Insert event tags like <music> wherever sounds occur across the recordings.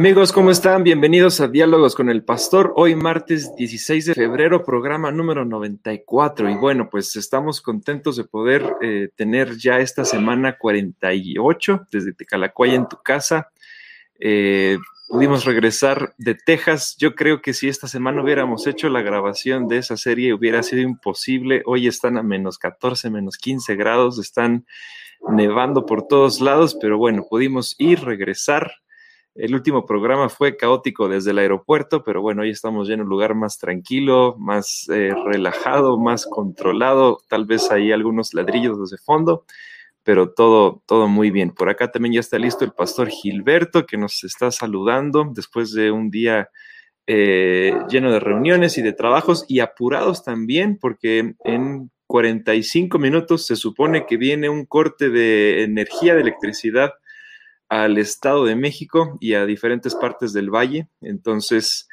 Amigos, ¿cómo están? Bienvenidos a Diálogos con el Pastor. Hoy martes 16 de febrero, programa número 94. Y bueno, pues estamos contentos de poder eh, tener ya esta semana 48 desde Tecalacuaya en tu casa. Eh, pudimos regresar de Texas. Yo creo que si esta semana hubiéramos hecho la grabación de esa serie hubiera sido imposible. Hoy están a menos 14, menos 15 grados, están nevando por todos lados, pero bueno, pudimos ir, regresar el último programa fue caótico desde el aeropuerto, pero bueno, hoy estamos ya en un lugar más tranquilo, más eh, relajado, más controlado. Tal vez hay algunos ladrillos desde fondo, pero todo, todo muy bien. Por acá también ya está listo el pastor Gilberto, que nos está saludando después de un día eh, lleno de reuniones y de trabajos y apurados también, porque en 45 minutos se supone que viene un corte de energía, de electricidad al Estado de México y a diferentes partes del valle. Entonces,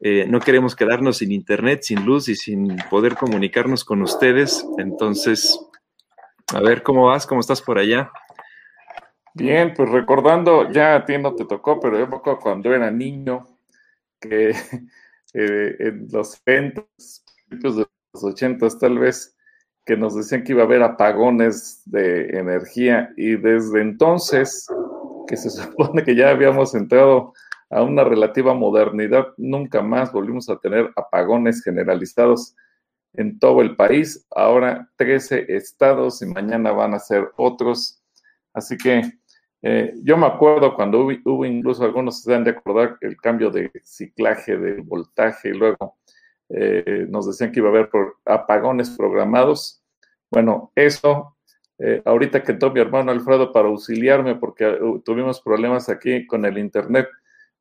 eh, no queremos quedarnos sin internet, sin luz y sin poder comunicarnos con ustedes. Entonces, a ver cómo vas, cómo estás por allá. Bien, pues recordando, ya a ti no te tocó, pero yo me acuerdo cuando era niño, que <laughs> eh, en los 70, de los 80 tal vez, que nos decían que iba a haber apagones de energía y desde entonces que se <laughs> supone que ya habíamos entrado a una relativa modernidad, nunca más volvimos a tener apagones generalizados en todo el país. Ahora 13 estados y mañana van a ser otros. Así que eh, yo me acuerdo cuando hubo, incluso algunos se han de acordar el cambio de ciclaje del voltaje y luego eh, nos decían que iba a haber apagones programados. Bueno, eso eh, ahorita que entró mi hermano Alfredo para auxiliarme porque uh, tuvimos problemas aquí con el internet,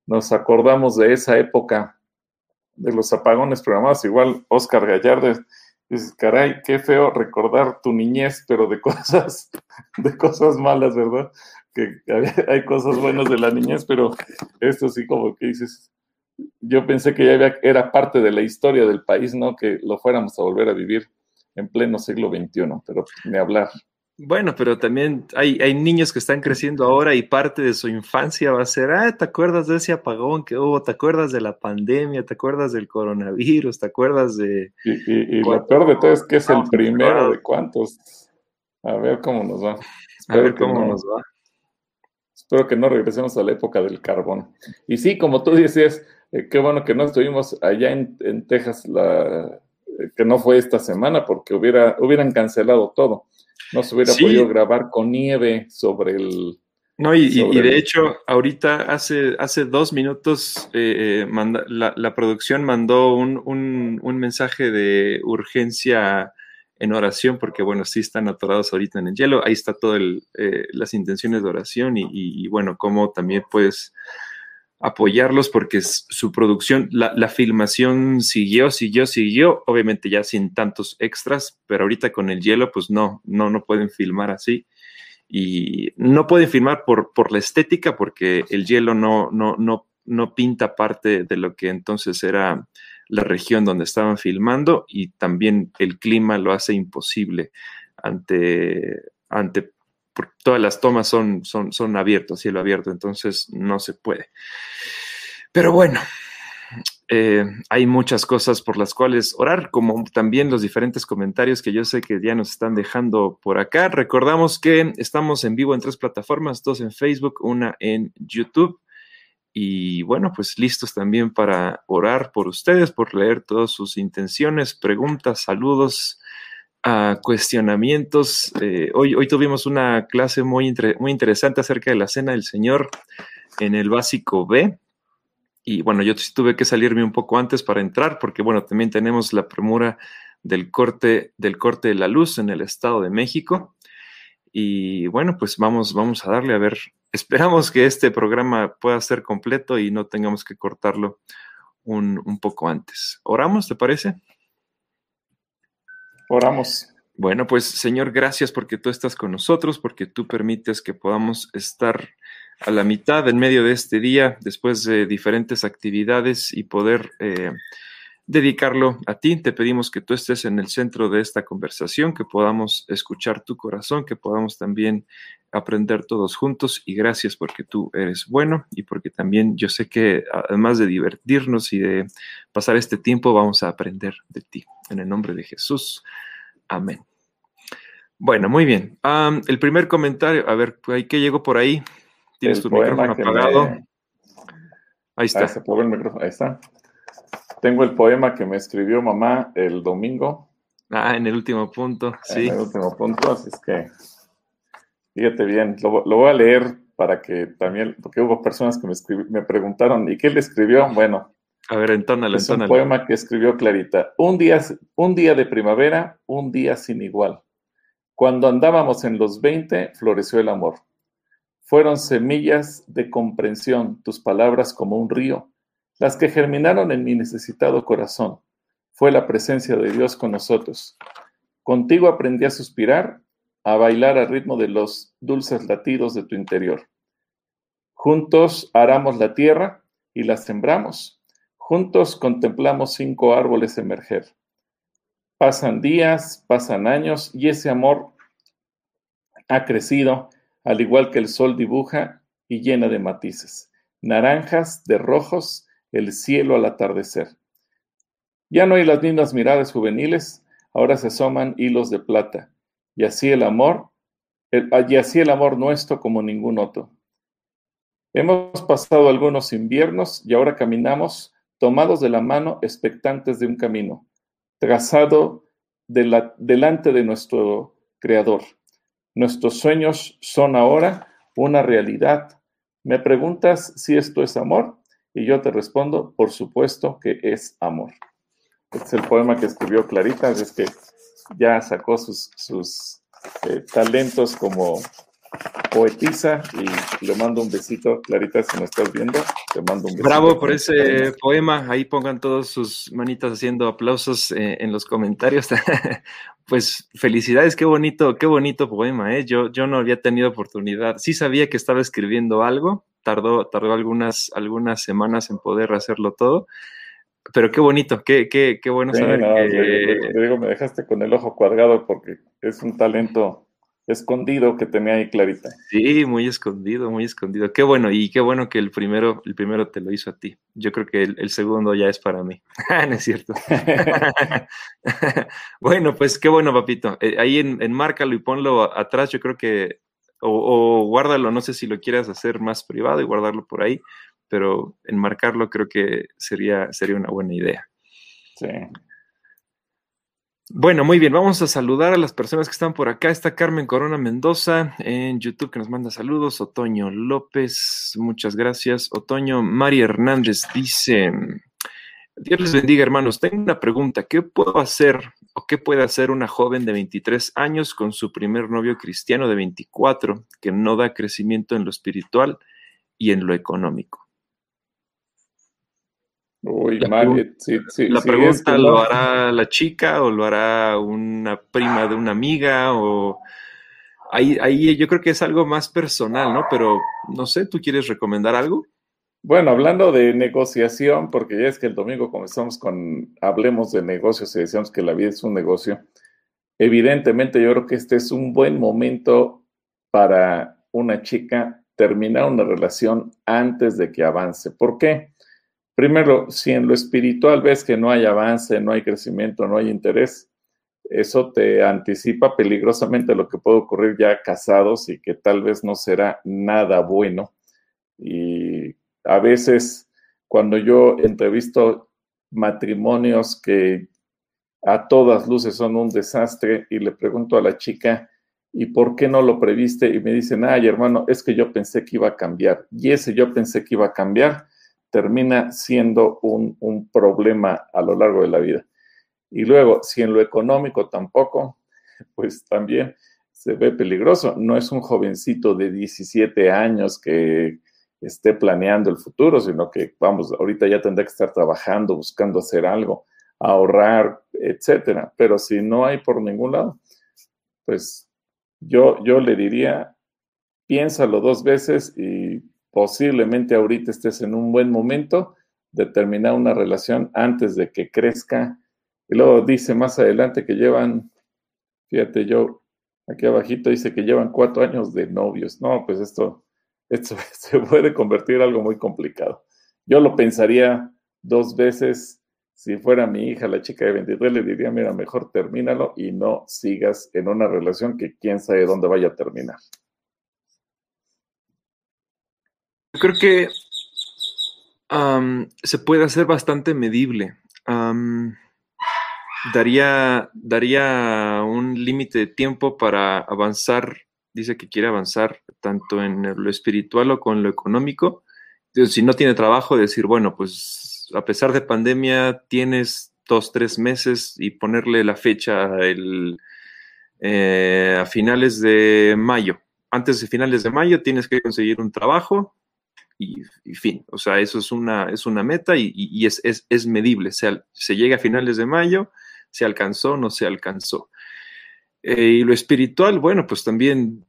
nos acordamos de esa época de los apagones programados. Igual Oscar Gallardo dice, caray, qué feo recordar tu niñez, pero de <laughs> cosas, de cosas malas, ¿verdad? Que <laughs> hay cosas buenas de la niñez, pero esto sí como que dices, yo pensé que ya era parte de la historia del país, ¿no? Que lo fuéramos a volver a vivir en pleno siglo XXI, pero ni hablar. Bueno, pero también hay, hay, niños que están creciendo ahora y parte de su infancia va a ser, ah, ¿te acuerdas de ese apagón que hubo? ¿Te acuerdas de la pandemia? ¿Te acuerdas del coronavirus? ¿Te acuerdas de... Y, lo peor de todo es que es el primero de cuántos. A ver cómo nos va. a ver cómo nos va. Espero que no regresemos a la época del carbón. Y sí, como tú dices, eh, qué bueno que no estuvimos allá en, en Texas, la, eh, que no fue esta semana, porque hubiera, hubieran cancelado todo no se hubiera podido grabar con nieve sobre el... No, y, de hecho, ahorita hace, hace dos minutos eh, eh, la, producción mandó un, mensaje de urgencia en oración, porque bueno, sí están atorados ahorita en el hielo. Ahí está todas eh, las intenciones de oración y, y, bueno, cómo también puedes apoyarlos porque su producción, la, filmación siguió, siguió, siguió, obviamente ya sin tantos extras, pero ahorita con el hielo, pues no, no, no pueden filmar así. Y no pueden filmar por, por la estética porque el hielo no, no, no, no pinta parte de lo que entonces era la región donde estaban filmando y también el clima lo hace imposible ante, ante todas las tomas son, son, son cielo abierto, entonces no se puede. Pero bueno, eh, hay muchas cosas por las cuales orar, como también los diferentes comentarios que yo sé que ya nos están dejando por acá. Recordamos que estamos en vivo en tres plataformas, dos en Facebook, una en YouTube. Y bueno, pues listos también para orar por ustedes, por leer todas sus intenciones, preguntas, saludos, cuestionamientos. Eh, hoy, hoy tuvimos una clase muy, muy interesante acerca de la Cena del Señor en el básico B. Y bueno, yo tuve que salirme un poco antes para entrar porque bueno, también tenemos la premura del corte, del corte de la luz en el Estado de México. Y bueno, pues vamos, vamos a darle a ver. <laughs> Esperamos que este programa pueda ser completo y no tengamos que cortarlo un, un poco antes. ¿Oramos, te parece? Oramos. Bueno, pues Señor, gracias porque tú estás con nosotros, porque tú permites que podamos estar a la mitad en medio de este día, después de diferentes actividades y poder eh, dedicarlo a ti. Te pedimos que tú estés en el centro de esta conversación, que podamos escuchar tu corazón, que podamos también aprender todos juntos y gracias porque tú eres bueno y porque también yo sé que además de divertirnos y de pasar este tiempo, vamos a aprender de ti. En el nombre de Jesús. Amén. Bueno, muy bien. el primer comentario, a ver, ¿qué llegó por ahí? Tienes tu micrófono apagado. Ahí está. Ahí está. Tengo el poema que me escribió mamá el domingo. Ah, en el último punto, sí. En el último punto, así es que fíjate bien, lo, voy a leer para que también, porque hubo personas que me, me preguntaron, ¿y qué le escribió? Bueno. A ver, entónalo, es un poema que escribió Clarita. Un día, un día de primavera, un día sin igual. Cuando andábamos en los 20, floreció el amor. Fueron semillas de comprensión, tus palabras como un río, las que germinaron en mi necesitado corazón. Fue la presencia de Dios con nosotros. Contigo aprendí a suspirar, a bailar al ritmo de los dulces latidos de tu interior. Juntos aramos la tierra y la sembramos. Juntos contemplamos cinco árboles emerger. Pasan días, pasan años y ese amor ha crecido al igual que el sol dibuja y llena de matices, naranjas, de rojos, el cielo al atardecer. Ya no hay las mismas miradas juveniles, ahora se asoman hilos de plata, y así el amor, y así el amor nuestro como ningún otro. Hemos pasado algunos inviernos y ahora caminamos tomados de la mano, expectantes de un camino, trazado delante de nuestro Creador. Nuestros sueños son ahora una realidad. Me preguntas si esto es amor y yo te respondo, por supuesto que es amor. Este es el poema que escribió Clarita, es que ya sacó sus, sus eh, talentos como poetisa y le mando un besito, Clarita, si me estás viendo, te mando un besito. Bravo por ese poema, ahí pongan todos sus manitas haciendo aplausos eh, en los comentarios. <laughs> pues felicidades, qué bonito, qué bonito poema, ¿eh? Yo, yo no había tenido oportunidad, sí sabía que estaba escribiendo algo, tardó, tardó algunas, algunas semanas en poder hacerlo todo, pero qué bonito, qué, qué, qué bueno saber que... digo, me dejaste con el ojo cuadrado porque es un talento escondido que tenía ahí Clarita. Sí, muy escondido, muy escondido. Qué bueno, y qué bueno que el primero, el primero te lo hizo a ti. Yo creo que el, segundo ya es para mí. <laughs> no es cierto. <laughs> <laughs> bueno, pues qué bueno, papito. Eh, ahí en, enmárcalo y ponlo atrás, yo creo que, o, guárdalo, no sé si lo quieras hacer más privado y guardarlo por ahí, pero enmarcarlo creo que sería, sería una buena idea. Sí. Bueno, muy bien, vamos a saludar a las personas que están por acá. Está Carmen Corona Mendoza en YouTube que nos manda saludos. Otoño López, muchas gracias. Otoño Mari Hernández dice, Dios les bendiga hermanos, tengo una pregunta, ¿qué puedo hacer o qué puede hacer una joven de 23 años con su primer novio cristiano de 24 que no da crecimiento en lo espiritual y en lo económico? La, pregunta lo hará la chica o lo hará una prima de una amiga o ahí, ahí yo creo que es algo más personal, ¿no? Pero no sé, ¿tú quieres recomendar algo? Bueno, hablando de negociación, porque ya es que el domingo comenzamos con hablemos de negocios y decíamos que la vida es un negocio. Evidentemente, yo creo que este es un buen momento para una chica terminar una relación antes de que avance. ¿Por qué? Primero, si en lo espiritual ves que no hay avance, no hay crecimiento, no hay interés, eso te anticipa peligrosamente lo que puede ocurrir ya casados y que tal vez no será nada bueno. Y a veces cuando yo entrevisto matrimonios que a todas luces son un desastre y le pregunto a la chica, ¿y por qué no lo previste? Y me dicen, ay hermano, es que yo pensé que iba a cambiar. Y ese yo pensé que iba a cambiar termina siendo un, problema a lo largo de la vida. Y luego, si en lo económico tampoco, <laughs> pues también se ve peligroso. No es un jovencito de 17 años que esté planeando el futuro, sino que, vamos, ahorita ya tendrá que estar trabajando, buscando hacer algo, ahorrar, etcétera. Pero si no hay por ningún lado, pues yo, yo le diría, piénsalo dos veces y posiblemente ahorita estés en un buen momento de terminar una relación antes de que crezca. Y luego dice más adelante que llevan, fíjate yo, aquí abajito dice que llevan cuatro años de novios. No, pues esto, <laughs> esto se puede convertir en algo muy complicado. Yo lo pensaría dos veces. Si fuera mi hija, la chica de 23, le diría, mira, mejor termínalo y no sigas en una relación que quién sabe dónde vaya a terminar. Creo que se puede hacer bastante medible. daría, daría un límite de tiempo para avanzar. Dice que quiere avanzar tanto en lo espiritual o con lo económico. Si no tiene trabajo, decir, bueno, pues a pesar de pandemia, tienes dos, tres meses y ponerle la fecha eh, a finales de mayo. Antes de finales de mayo tienes que conseguir un trabajo y, fin. O sea, eso es una, es una meta y, es, es, medible. Se, se llega a finales de mayo, se alcanzó, no se alcanzó. Eh, y lo espiritual, bueno, pues también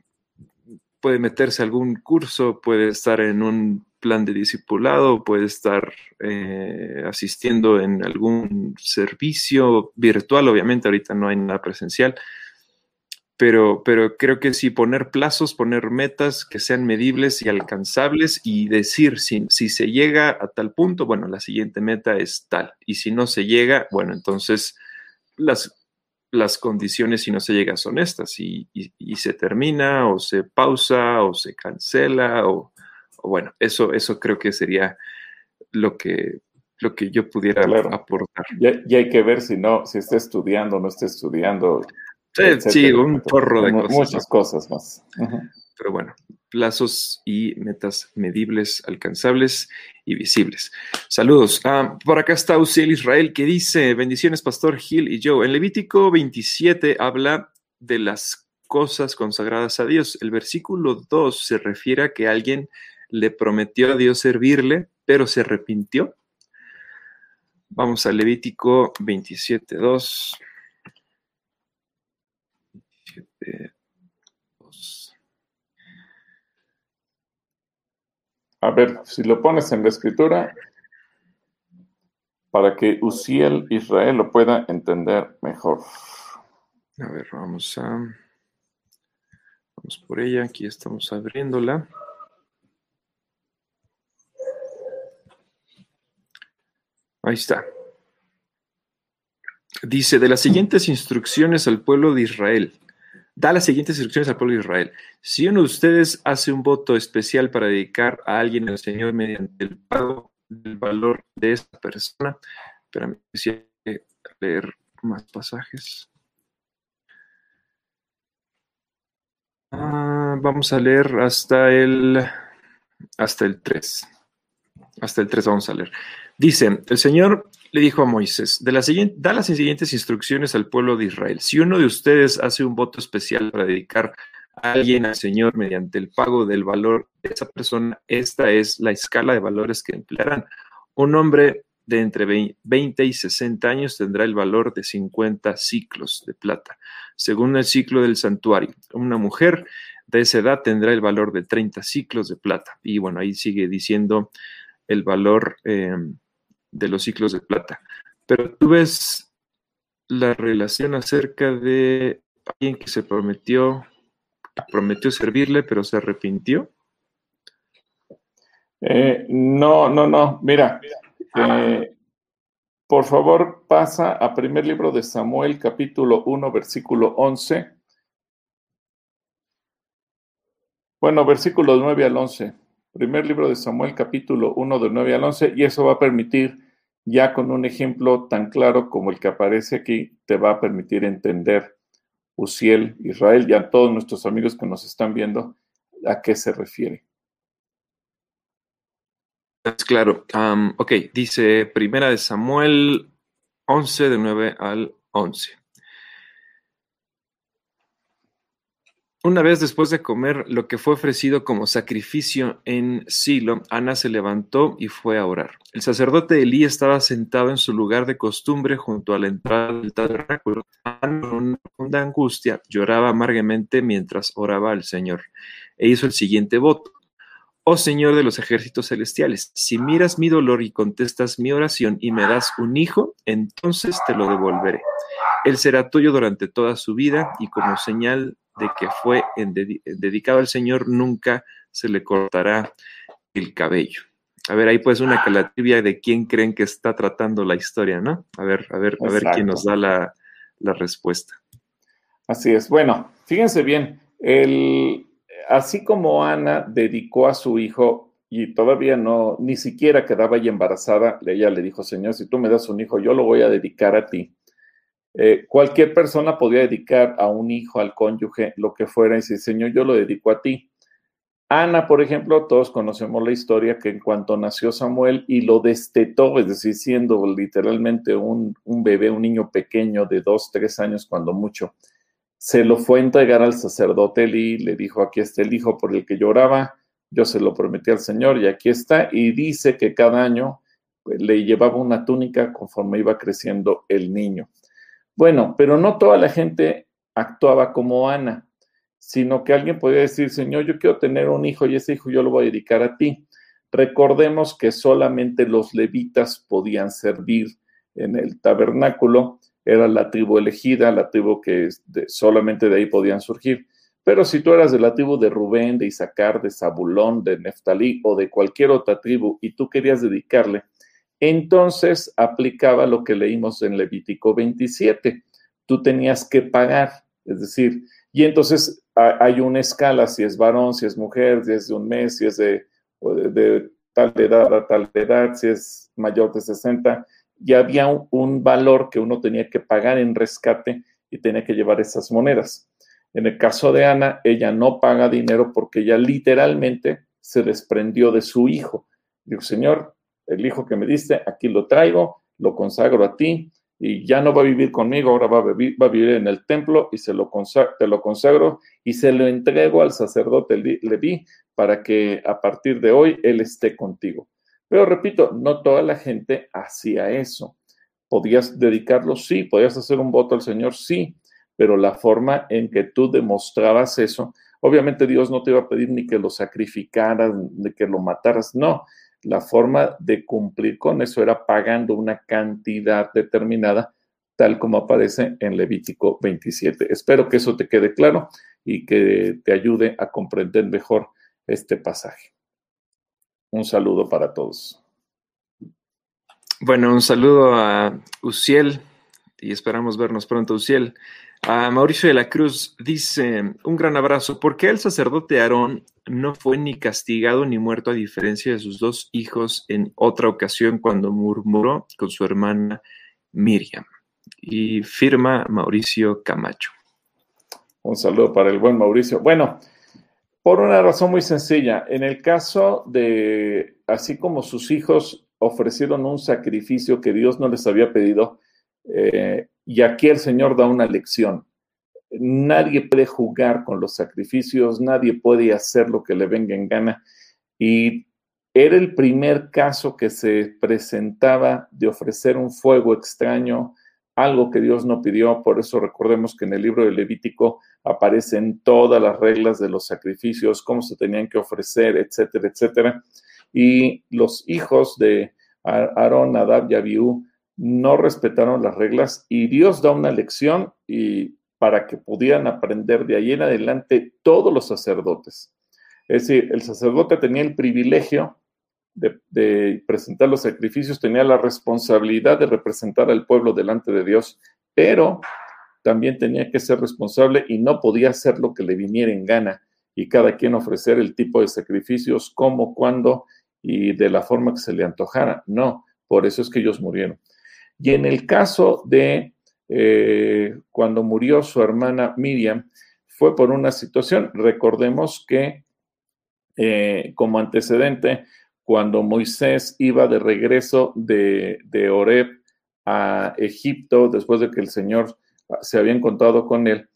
puede meterse a algún curso, puede estar en un plan de discipulado, puede estar eh, asistiendo en algún servicio virtual, obviamente ahorita no hay nada presencial, pero, pero creo que sí, poner plazos, poner metas que sean medibles y alcanzables y decir si, si se llega a tal punto, bueno, la siguiente meta es tal. Y si no se llega, bueno, entonces las, las condiciones si no se llega son estas y, se termina o se pausa o se cancela o, bueno, eso, eso creo que sería lo que, lo que yo pudiera aportar. Y, hay que ver si no, si está estudiando o no está estudiando. Sí, un porro de cosas. Muchas cosas más. Pero bueno, plazos y metas medibles, alcanzables y visibles. Saludos. Ah, por acá está Uziel Israel que dice, bendiciones Pastor Gil y yo. En Levítico 27 habla de las cosas consagradas a Dios. El versículo 2 se refiere a que alguien le prometió a Dios servirle, pero se arrepintió. Vamos a Levítico 27, 2. A ver, si lo pones en la escritura, para que Uziel Israel lo pueda entender mejor. A ver, vamos a. Vamos por ella, aquí estamos abriéndola. Ahí está. Dice, de las siguientes instrucciones al pueblo de Israel da las siguientes instrucciones al pueblo de Israel. Si uno de ustedes hace un voto especial para dedicar a alguien al Señor mediante el pago del valor de esa persona, espérame, si leer más pasajes. Ah, vamos a leer hasta el hasta el 3. Hasta el 3 vamos a leer. Dice, el Señor le dijo a Moisés, da las siguientes instrucciones al pueblo de Israel. Si uno de ustedes hace un voto especial para dedicar a alguien al Señor mediante el pago del valor de esa persona, esta es la escala de valores que emplearán. Un hombre de entre 20 y 60 años tendrá el valor de 50 ciclos de plata, según el ciclo del santuario. Una mujer de esa edad tendrá el valor de 30 ciclos de plata. Y bueno, ahí sigue diciendo el valor. Eh, de los ciclos de plata. Pero tú ves la relación acerca de alguien que se prometió, prometió servirle, pero se arrepintió. Eh, no, no, no. Mira, eh, por favor pasa a primer libro de Samuel, capítulo 1, versículo 11. Bueno, versículo 9 al 11. Primer libro de Samuel, capítulo 1, del 9 al 11, y eso va a permitir, ya con un ejemplo tan claro como el que aparece aquí, te va a permitir entender Uziel, Israel y a todos nuestros amigos que nos están viendo a qué se refiere. Claro. ok, dice Primera de Samuel 11, de 9 al 11. Una vez después de comer lo que fue ofrecido como sacrificio en Silo, Ana se levantó y fue a orar. El sacerdote Elí estaba sentado en su lugar de costumbre junto a la entrada del tabernáculo. Ana, con una profunda angustia, lloraba amargamente mientras oraba al Señor e hizo el siguiente voto. Oh Señor de los ejércitos celestiales, si miras mi dolor y contestas mi oración y me das un hijo, entonces te lo devolveré. Él será tuyo durante toda su vida y como señal de que fue dedicado al Señor, nunca se le cortará el cabello. A ver, ahí pues una calatrivia de quién creen que está tratando la historia, ¿no? A ver, a ver, a ver quién nos da la, la, respuesta. Así es. Bueno, fíjense bien, el, así como Ana dedicó a su hijo y todavía no, ni siquiera quedaba ya embarazada, ella le dijo, Señor, si tú me das un hijo, yo lo voy a dedicar a ti. Eh, cualquier persona podía dedicar a un hijo, al cónyuge, lo que fuera, y decir, Señor, yo lo dedico a ti. Ana, por ejemplo, todos conocemos la historia que en cuanto nació Samuel y lo destetó, es decir, siendo literalmente un, un bebé, un niño pequeño de dos, tres años, cuando mucho, se lo fue a entregar al sacerdote y le dijo, aquí está el hijo por el que lloraba, yo se lo prometí al Señor y aquí está, y dice que cada año pues, le llevaba una túnica conforme iba creciendo el niño. Bueno, pero no toda la gente actuaba como Ana, sino que alguien podía decir, Señor, yo quiero tener un hijo y ese hijo yo lo voy a dedicar a ti. Recordemos que solamente los levitas podían servir en el tabernáculo, era la tribu elegida, la tribu que solamente de ahí podían surgir. Pero si tú eras de la tribu de Rubén, de Isaacar, de Zabulón, de Neftalí o de cualquier otra tribu y tú querías dedicarle, entonces aplicaba lo que leímos en Levítico 27. Tú tenías que pagar, es decir, y entonces hay una escala, si es varón, si es mujer, si es de un mes, si es de, tal edad a tal edad, si es mayor de 60, y había un, valor que uno tenía que pagar en rescate y tenía que llevar esas monedas. En el caso de Ana, ella no paga dinero porque ella literalmente se desprendió de su hijo. Dijo, Señor, el hijo que me diste, aquí lo traigo, lo consagro a ti y ya no va a vivir conmigo, ahora va a vivir, en el templo y se lo te lo consagro y se lo entrego al sacerdote Leví para que a partir de hoy él esté contigo. Pero repito, no toda la gente hacía eso. Podías dedicarlo, sí, podías hacer un voto al Señor, sí, pero la forma en que tú demostrabas eso, obviamente Dios no te iba a pedir ni que lo sacrificaras, ni que lo mataras, no, la forma de cumplir con eso era pagando una cantidad determinada, tal como aparece en Levítico 27. Espero que eso te quede claro y que te ayude a comprender mejor este pasaje. Un saludo para todos. Bueno, un saludo a Uciel y esperamos vernos pronto, Uciel. A Mauricio de la Cruz dice, un gran abrazo. ¿Por qué el sacerdote Aarón no fue ni castigado ni muerto a diferencia de sus dos hijos en otra ocasión cuando murmuró con su hermana Miriam? Y firma Mauricio Camacho. Un saludo para el buen Mauricio. Bueno, por una razón muy sencilla, en el caso de, así como sus hijos ofrecieron un sacrificio que Dios no les había pedido, eh, y aquí el Señor da una lección. Nadie puede jugar con los sacrificios, nadie puede hacer lo que le venga en gana. Y era el primer caso que se presentaba de ofrecer un fuego extraño, algo que Dios no pidió. Por eso recordemos que en el libro de Levítico aparecen todas las reglas de los sacrificios, cómo se tenían que ofrecer, etcétera, etcétera. Y los hijos de Aarón, Adab y Abiú no respetaron las reglas y Dios da una lección y para que pudieran aprender de ahí en adelante todos los sacerdotes. Es decir, el sacerdote tenía el privilegio de, presentar los sacrificios, tenía la responsabilidad de representar al pueblo delante de Dios, pero también tenía que ser responsable y no podía hacer lo que le viniera en gana y cada quien ofrecer el tipo de sacrificios, cómo, cuándo y de la forma que se le antojara. No, por eso es que ellos murieron. Y en el caso de eh, cuando murió su hermana Miriam, fue por una situación, recordemos que eh, como antecedente, cuando Moisés iba de regreso de, de Oreb a Egipto, después de que el Señor se había encontrado con él,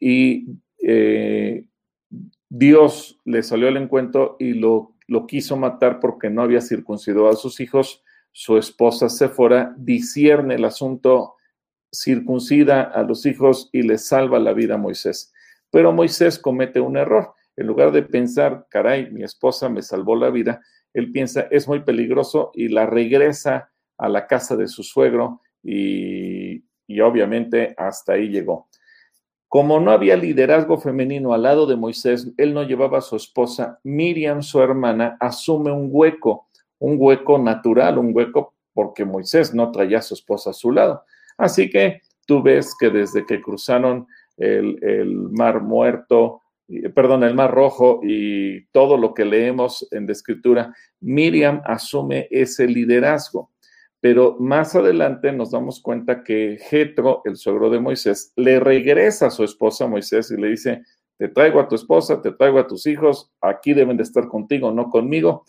y eh, Dios le salió al encuentro y lo, lo quiso matar porque no había circuncidado a sus hijos. Su esposa Séfora discierne el asunto, circuncida a los hijos y le salva la vida a Moisés. Pero Moisés comete un error. En lugar de pensar, caray, mi esposa me salvó la vida, él piensa, es muy peligroso y la regresa a la casa de su suegro y, y obviamente hasta ahí llegó. Como no había liderazgo femenino al lado de Moisés, él no llevaba a su esposa, Miriam, su hermana, asume un hueco, un hueco natural, un hueco porque Moisés no traía a su esposa a su lado. Así que tú ves que desde que cruzaron el, mar muerto, perdón, el mar rojo y todo lo que leemos en la escritura, Miriam asume ese liderazgo. Pero más adelante nos damos cuenta que Jetro, el suegro de Moisés, le regresa a su esposa Moisés y le dice, te traigo a tu esposa, te traigo a tus hijos, aquí deben de estar contigo, no conmigo.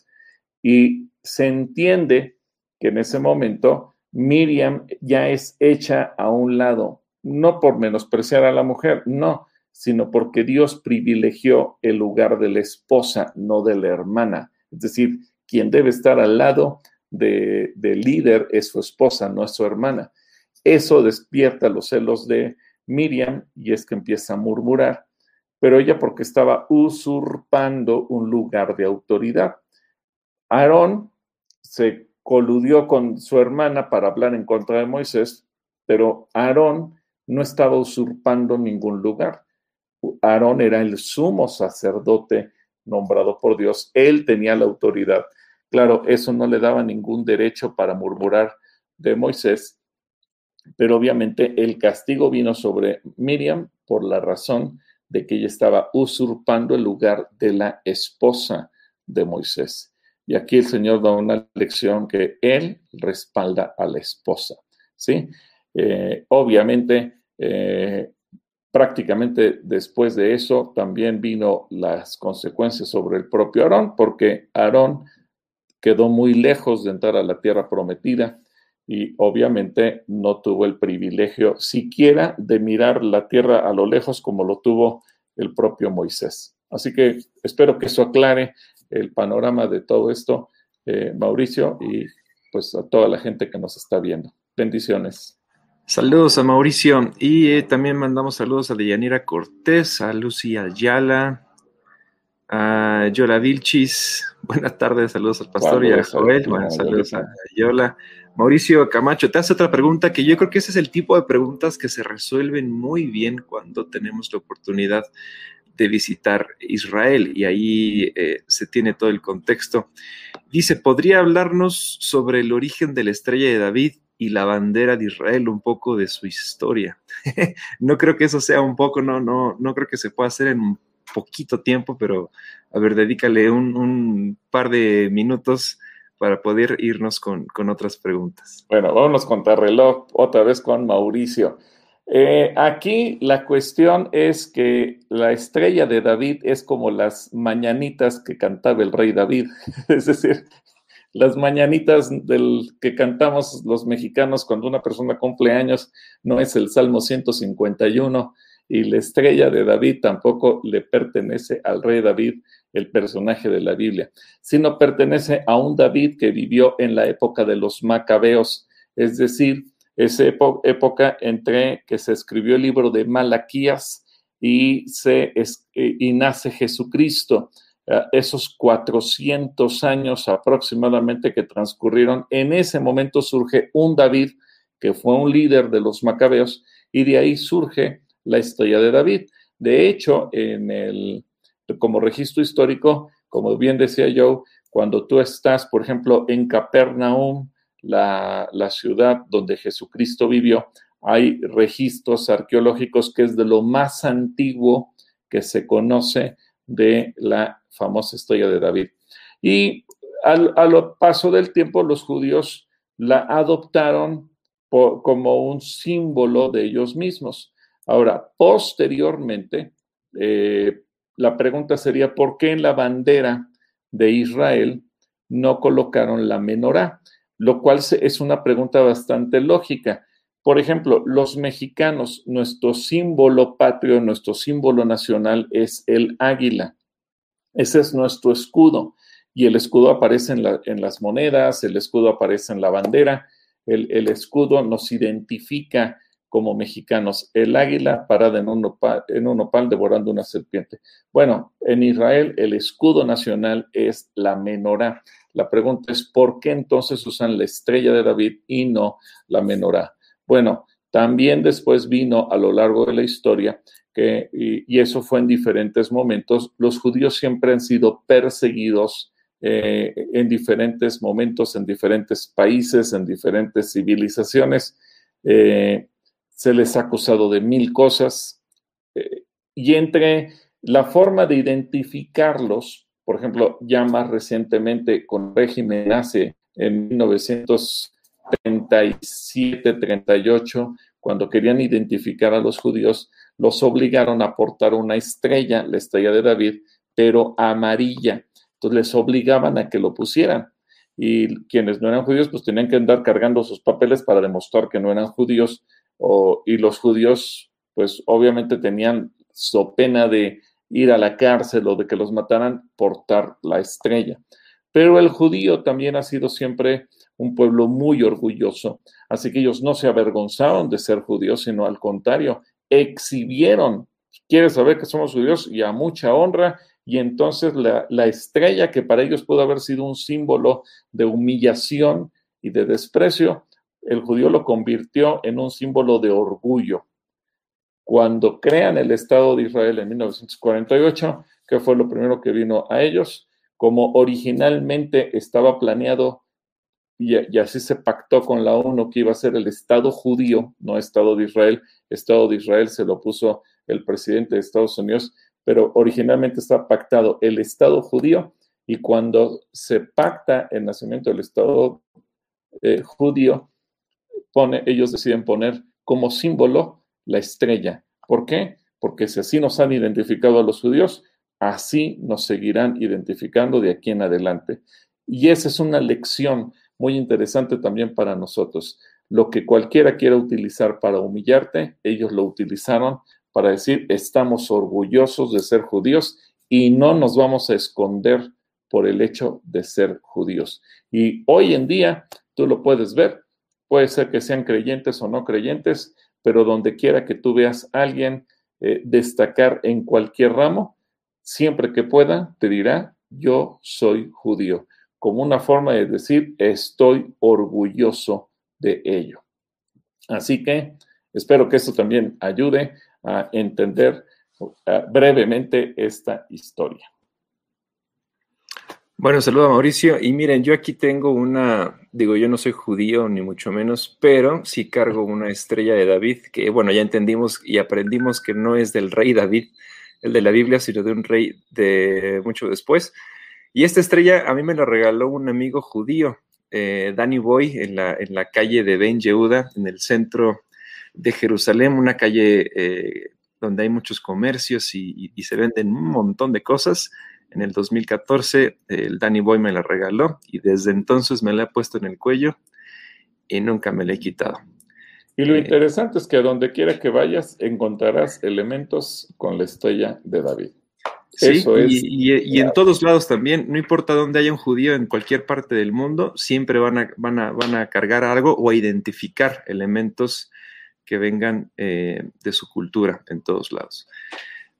Y se entiende que en ese momento Miriam ya es hecha a un lado, no por menospreciar a la mujer, no, sino porque Dios privilegió el lugar de la esposa, no de la hermana. Es decir, quien debe estar al lado de, líder es su esposa, no es su hermana. Eso despierta los celos de Miriam y es que empieza a murmurar, pero ella porque estaba usurpando un lugar de autoridad. Aarón se coludió con su hermana para hablar en contra de Moisés, pero Aarón no estaba usurpando ningún lugar. Aarón era el sumo sacerdote nombrado por Dios, él tenía la autoridad. Claro, eso no le daba ningún derecho para murmurar de Moisés, pero obviamente el castigo vino sobre Miriam por la razón de que ella estaba usurpando el lugar de la esposa de Moisés. Y aquí el Señor da una lección que Él respalda a la esposa. ¿sí? Eh, obviamente, eh, prácticamente después de eso también vino las consecuencias sobre el propio Aarón, porque Aarón quedó muy lejos de entrar a la tierra prometida y obviamente no tuvo el privilegio siquiera de mirar la tierra a lo lejos como lo tuvo el propio Moisés. Así que espero que eso aclare el panorama de todo esto, eh, Mauricio, y pues a toda la gente que nos está viendo. Bendiciones. Saludos a Mauricio y eh, también mandamos saludos a Deyanira Cortés, a Lucía Ayala, a Yola Vilchis, <laughs> buenas tardes, saludos al pastor y a Joel, buenas saludos a Yola. Mauricio Camacho, te hace otra pregunta que yo creo que ese es el tipo de preguntas que se resuelven muy bien cuando tenemos la oportunidad de visitar Israel y ahí eh, se tiene todo el contexto. Dice, ¿podría hablarnos sobre el origen de la estrella de David y la bandera de Israel, un poco de su historia? <laughs> no creo que eso sea un poco, no, no, no creo que se pueda hacer en poquito tiempo, pero a ver, dedícale un, par de minutos para poder irnos con, otras preguntas. Bueno, vámonos con reloj otra vez con Mauricio. Eh, aquí la cuestión es que la estrella de David es como las mañanitas que cantaba el rey David, <laughs> es decir, las mañanitas del que cantamos los mexicanos cuando una persona cumple años no es el Salmo 151, y la estrella de David tampoco le pertenece al rey David, el personaje de la Biblia, sino pertenece a un David que vivió en la época de los macabeos, es decir, esa época entre que se escribió el libro de Malaquías y, se, y nace Jesucristo. Ah, esos 400 años aproximadamente que transcurrieron, en ese momento surge un David que fue un líder de los macabeos y de ahí surge la historia de David. De hecho, en el, como registro histórico, como bien decía yo, cuando tú estás, por ejemplo, en Capernaum, la, la ciudad donde Jesucristo vivió, hay registros arqueológicos que es de lo más antiguo que se conoce de la famosa historia de David. Y al, al paso del tiempo, los judíos la adoptaron como un símbolo de ellos mismos. Ahora, posteriormente, eh, la pregunta sería, ¿por qué en la bandera de Israel no colocaron la menorá? Lo cual es una pregunta bastante lógica. Por ejemplo, los mexicanos, nuestro símbolo patrio, nuestro símbolo nacional es el águila. Ese es nuestro escudo. Y el escudo aparece en, las monedas, el escudo aparece en la bandera, el, escudo nos identifica como mexicanos, el águila parada en un, nopal, devorando una serpiente. Bueno, en Israel el escudo nacional es la menorá. La pregunta es, ¿por qué entonces usan la estrella de David y no la menorá? Bueno, también después vino a lo largo de la historia que, y, eso fue en diferentes momentos, los judíos siempre han sido perseguidos eh, en diferentes momentos, en diferentes países, en diferentes civilizaciones. Eh, se les ha acusado de mil cosas. Eh, y entre la forma de identificarlos, por ejemplo, ya más recientemente con régimen nace en 1937-38, cuando querían identificar a los judíos, los obligaron a portar una estrella, la estrella de David, pero amarilla. Entonces les obligaban a que lo pusieran. Y quienes no eran judíos, pues tenían que andar cargando sus papeles para demostrar que no eran judíos y los judíos, pues obviamente tenían so pena de ir a la cárcel o de que los mataran, portar la estrella. Pero el judío también ha sido siempre un pueblo muy orgulloso, así que ellos no se avergonzaron de ser judíos, sino al contrario, exhibieron, quieres saber que somos judíos y a mucha honra, y entonces la, la estrella que para ellos pudo haber sido un símbolo de humillación y de desprecio, el judío lo convirtió en un símbolo de orgullo. Cuando crean el Estado de Israel en 1948, que fue lo primero que vino a ellos, como originalmente estaba planeado y, así se pactó con la ONU que iba a ser el Estado judío, no Estado de Israel. Estado de Israel se lo puso el presidente de Estados Unidos, pero originalmente estaba pactado el Estado judío y cuando se pacta el nacimiento del Estado eh, judío, ellos deciden poner como símbolo la estrella. ¿Por qué? Porque si así nos han identificado a los judíos, así nos seguirán identificando de aquí en adelante. Y esa es una lección muy interesante también para nosotros. Lo que cualquiera quiera utilizar para humillarte, ellos lo utilizaron para decir, estamos orgullosos de ser judíos y no nos vamos a esconder por el hecho de ser judíos. Y hoy en día, tú lo puedes ver, Puede ser que sean creyentes o no creyentes, pero donde quiera que tú veas a alguien eh, destacar en cualquier ramo, siempre que pueda, te dirá, yo soy judío, como una forma de decir, estoy orgulloso de ello. Así que espero que esto también ayude a entender uh, brevemente esta historia. Bueno, saludo a Mauricio. Y miren, yo aquí tengo una, digo, yo no soy judío ni mucho menos, pero sí cargo una estrella de David, que bueno, ya entendimos y aprendimos que no es del rey David, el de la Biblia, sino de un rey de mucho después. Y esta estrella a mí me la regaló un amigo judío, eh, Danny Boy, en la, en la calle de Ben Yehuda, en el centro de Jerusalén, una calle eh, donde hay muchos comercios y se venden un montón de cosas en el 2014 el Danny Boy me la regaló y desde entonces me la he puesto en el cuello y nunca me la he quitado. Y lo eh, interesante es que donde quiera que vayas encontrarás elementos con la estrella de David. Sí, y, en todos lados también, no importa dónde haya un judío en cualquier parte del mundo, siempre van a, van a, van a cargar algo o a identificar elementos que vengan eh, de su cultura en todos lados.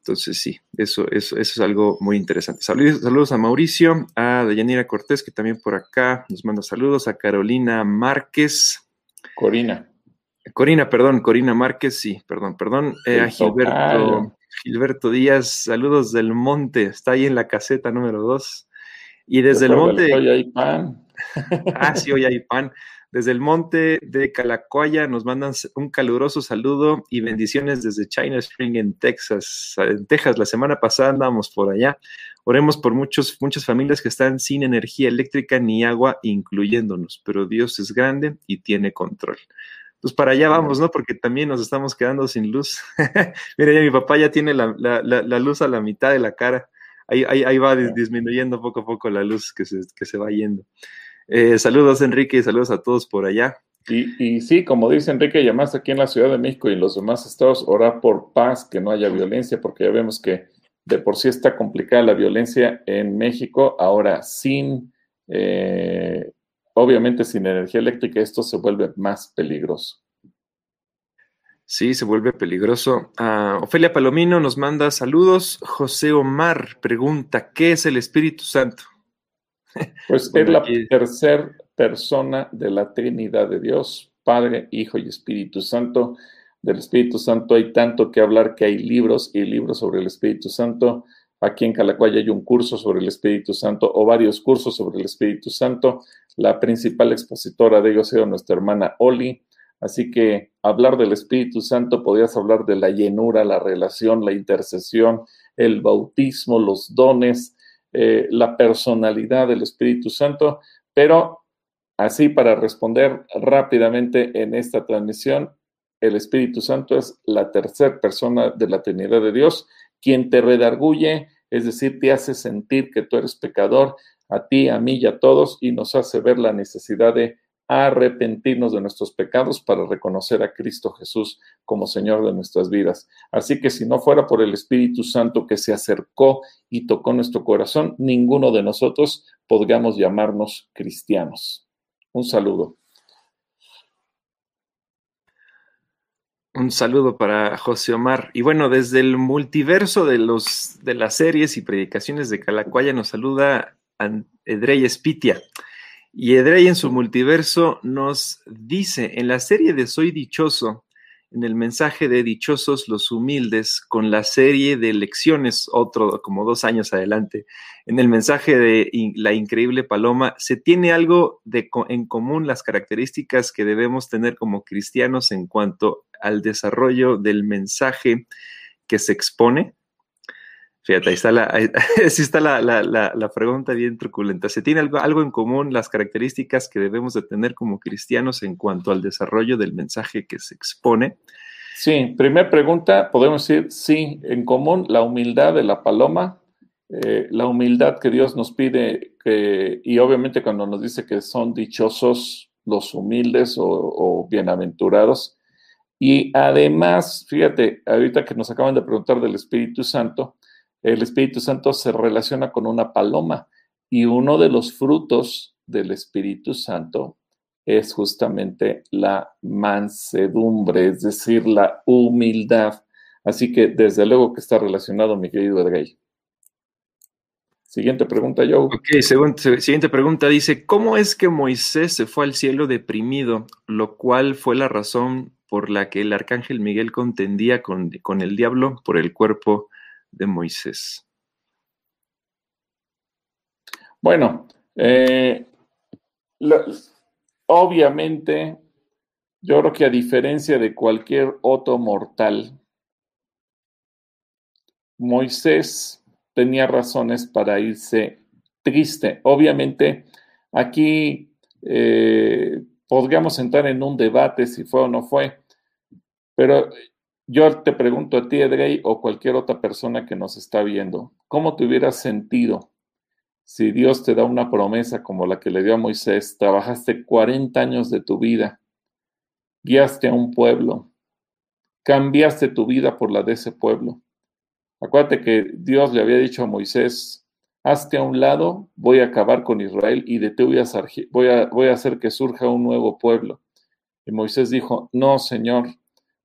Entonces, sí, eso, eso, eso es algo muy interesante. Saludos, saludos a Mauricio, a Dayanira Cortés, que también por acá nos manda saludos, a Carolina Márquez. Corina. Corina, perdón, Corina Márquez, sí, perdón, perdón. Eh, a Gilberto, Gilberto Díaz, saludos del monte, está ahí en la caseta número dos. Y desde el monte. Hoy hay pan. ah, sí, hoy hay pan. Desde el monte de Calacoya nos mandan un caluroso saludo y bendiciones desde China Spring en Texas. En Texas, la semana pasada andábamos por allá. Oremos por muchos, muchas familias que están sin energía eléctrica ni agua, incluyéndonos, pero Dios es grande y tiene control. Pues para allá vamos, ¿no? Porque también nos estamos quedando sin luz. <laughs> Mira, ya mi papá ya tiene la, luz a la mitad de la cara. Ahí, ahí, va disminuyendo poco a poco la luz que se, que se va yendo. Eh, saludos, Enrique, y saludos a todos por allá. Y, sí, como dice Enrique, además aquí en la Ciudad de México y en los demás estados, orar por paz, que no haya violencia, porque ya vemos que de por sí está complicada la violencia en México, ahora sin, eh, obviamente sin energía eléctrica, esto se vuelve más peligroso. Sí, se vuelve peligroso. Ah, Ofelia Palomino nos manda saludos. José Omar pregunta, ¿qué es el Espíritu Santo? Pues es la tercera persona de la Trinidad de Dios, Padre, Hijo y Espíritu Santo. Del Espíritu Santo hay tanto que hablar que hay libros y libros sobre el Espíritu Santo. Aquí en Calacuaya hay un curso sobre el Espíritu Santo o varios cursos sobre el Espíritu Santo. La principal expositora de ellos era nuestra hermana Oli. Así que hablar del Espíritu Santo, podrías hablar de la llenura, la relación, la intercesión, el bautismo, los dones, eh, la personalidad del Espíritu Santo, pero así para responder rápidamente en esta transmisión, el Espíritu Santo es la tercera persona de la Trinidad de Dios, quien te redarguye, es decir, te hace sentir que tú eres pecador, a ti, a mí y a todos, y nos hace ver la necesidad de arrepentirnos de nuestros pecados para reconocer a Cristo Jesús como Señor de nuestras vidas. Así que si no fuera por el Espíritu Santo que se acercó y tocó nuestro corazón, ninguno de nosotros podríamos llamarnos cristianos. Un saludo. Un saludo para José Omar. Y bueno, desde el multiverso de, los, de las series y predicaciones de Calacuaya nos saluda Edrey Espitia. Y Edrey en su multiverso nos dice, en la serie de Soy Dichoso, en el mensaje de Dichosos los Humildes, con la serie de lecciones, otro como dos años adelante, en el mensaje de La Increíble Paloma, ¿se tiene algo de, en común las características que debemos tener como cristianos en cuanto al desarrollo del mensaje que se expone? Fíjate, ahí está la, <laughs> está la, pregunta bien truculenta. ¿Se tiene algo, algo en común las características que debemos de tener como cristianos en cuanto al desarrollo del mensaje que se expone? Sí, primera pregunta, podemos decir, sí, en común la humildad de la paloma, eh, la humildad que Dios nos pide, que, y obviamente cuando nos dice que son dichosos los humildes o bienaventurados, y además, fíjate, ahorita que nos acaban de preguntar del Espíritu Santo, el Espíritu Santo se relaciona con una paloma y uno de los frutos del Espíritu Santo es justamente la mansedumbre, es decir, la humildad. Así que desde luego que está relacionado, mi querido Edgay. Siguiente pregunta, Joe. Ok, siguiente pregunta dice, ¿cómo es que Moisés se fue al cielo deprimido, lo cual fue la razón por la que el arcángel Miguel contendía con, con el diablo por el cuerpo de Moisés? Bueno, eh, obviamente, yo creo que a diferencia de cualquier otro mortal, Moisés tenía razones para irse triste. Obviamente, aquí eh, podríamos entrar en un debate si fue o no fue, pero yo te pregunto a ti, Edrey, o cualquier otra persona que nos está viendo, ¿cómo te hubieras sentido si Dios te da una promesa como la que le dio a Moisés? Trabajaste 40 años de tu vida, guiaste a un pueblo, cambiaste tu vida por la de ese pueblo. Acuérdate que Dios le había dicho a Moisés, hazte a un lado, voy a acabar con Israel y de ti a, voy a, voy a hacer que surja un nuevo pueblo. Y Moisés dijo, no, Señor,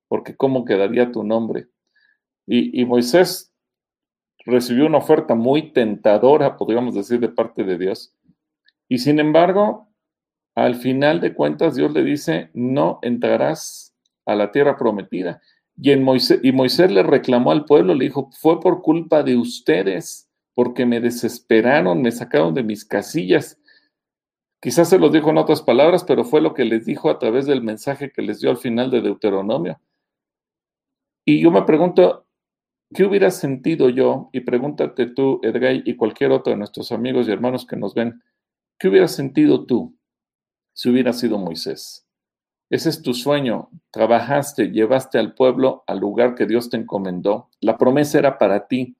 porque ¿cómo quedaría tu nombre? Y, Moisés recibió una oferta muy tentadora, podríamos decir, de parte de Dios. Y sin embargo, al final de cuentas, Dios le dice, no entrarás a la tierra prometida. Y, en Moisés, y Moisés le reclamó al pueblo, le dijo, fue por culpa de ustedes, porque me desesperaron, me sacaron de mis casillas. Quizás se los dijo en otras palabras, pero fue lo que les dijo a través del mensaje que les dio al final de Deuteronomio. Y yo me pregunto, ¿qué hubiera sentido yo? Y pregúntate tú, Edgay, y cualquier otro de nuestros amigos y hermanos que nos ven, ¿qué hubiera sentido tú si hubiera sido Moisés? Ese es tu sueño. Trabajaste, llevaste al pueblo al lugar que Dios te encomendó. La promesa era para ti.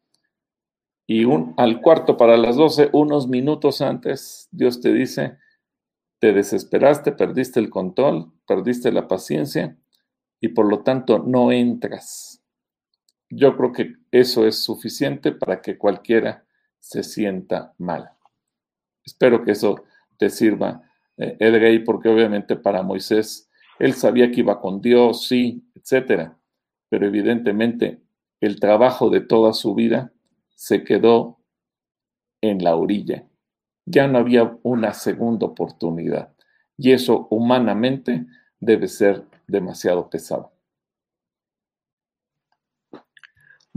Y un, al cuarto para las doce, unos minutos antes, Dios te dice, te desesperaste, perdiste el control, perdiste la paciencia y por lo tanto no entras. Yo creo que eso es suficiente para que cualquiera se sienta mal. Espero que eso te sirva, eh, Edgay, porque obviamente para Moisés, él sabía que iba con Dios, sí, etcétera, pero evidentemente el trabajo de toda su vida se quedó en la orilla. Ya no había una segunda oportunidad. Y eso humanamente debe ser demasiado pesado.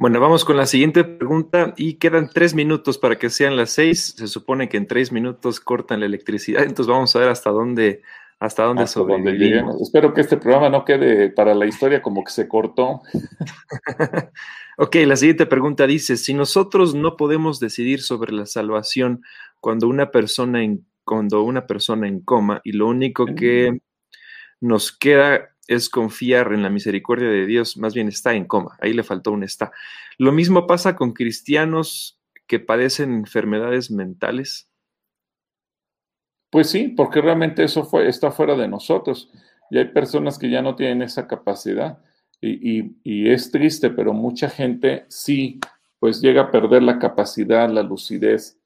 Bueno, vamos con la siguiente pregunta y quedan tres minutos para que sean las seis. Se supone que en tres minutos cortan la electricidad, entonces vamos a ver hasta dónde, hasta dónde sobrevivimos. Espero que este programa no quede para la historia como que se cortó. <laughs> ok, la siguiente pregunta dice, si nosotros no podemos decidir sobre la salvación cuando una persona en, cuando una persona en coma y lo único que nos queda es confiar en la misericordia de Dios, más bien está en coma, ahí le faltó un está. Lo mismo pasa con cristianos que padecen enfermedades mentales. Pues sí, porque realmente eso está fuera de nosotros. Y hay personas que ya no tienen esa capacidad. Y, es triste, pero mucha gente sí, pues llega a perder la capacidad, la lucidez.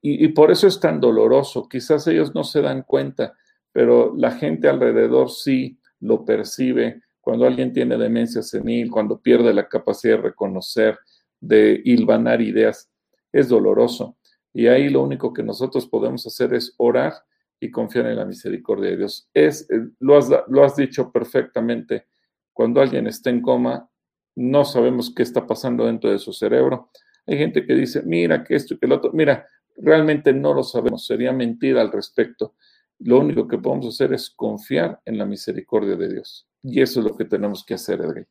y por eso es tan doloroso. Quizás ellos no se dan cuenta, pero la gente alrededor sí lo percibe, cuando alguien tiene demencia senil, cuando pierde la capacidad de reconocer, de hilvanar ideas, es doloroso. Y ahí lo único que nosotros podemos hacer es orar y confiar en la misericordia de Dios. Es, eh, lo, has, lo has dicho perfectamente. Cuando alguien está en coma, no sabemos qué está pasando dentro de su cerebro. Hay gente que dice, mira, que esto y que lo otro. Mira, realmente no lo sabemos. Sería mentira al respecto. Lo único que podemos hacer es confiar en la misericordia de Dios. Y eso es lo que tenemos que hacer, Edgar.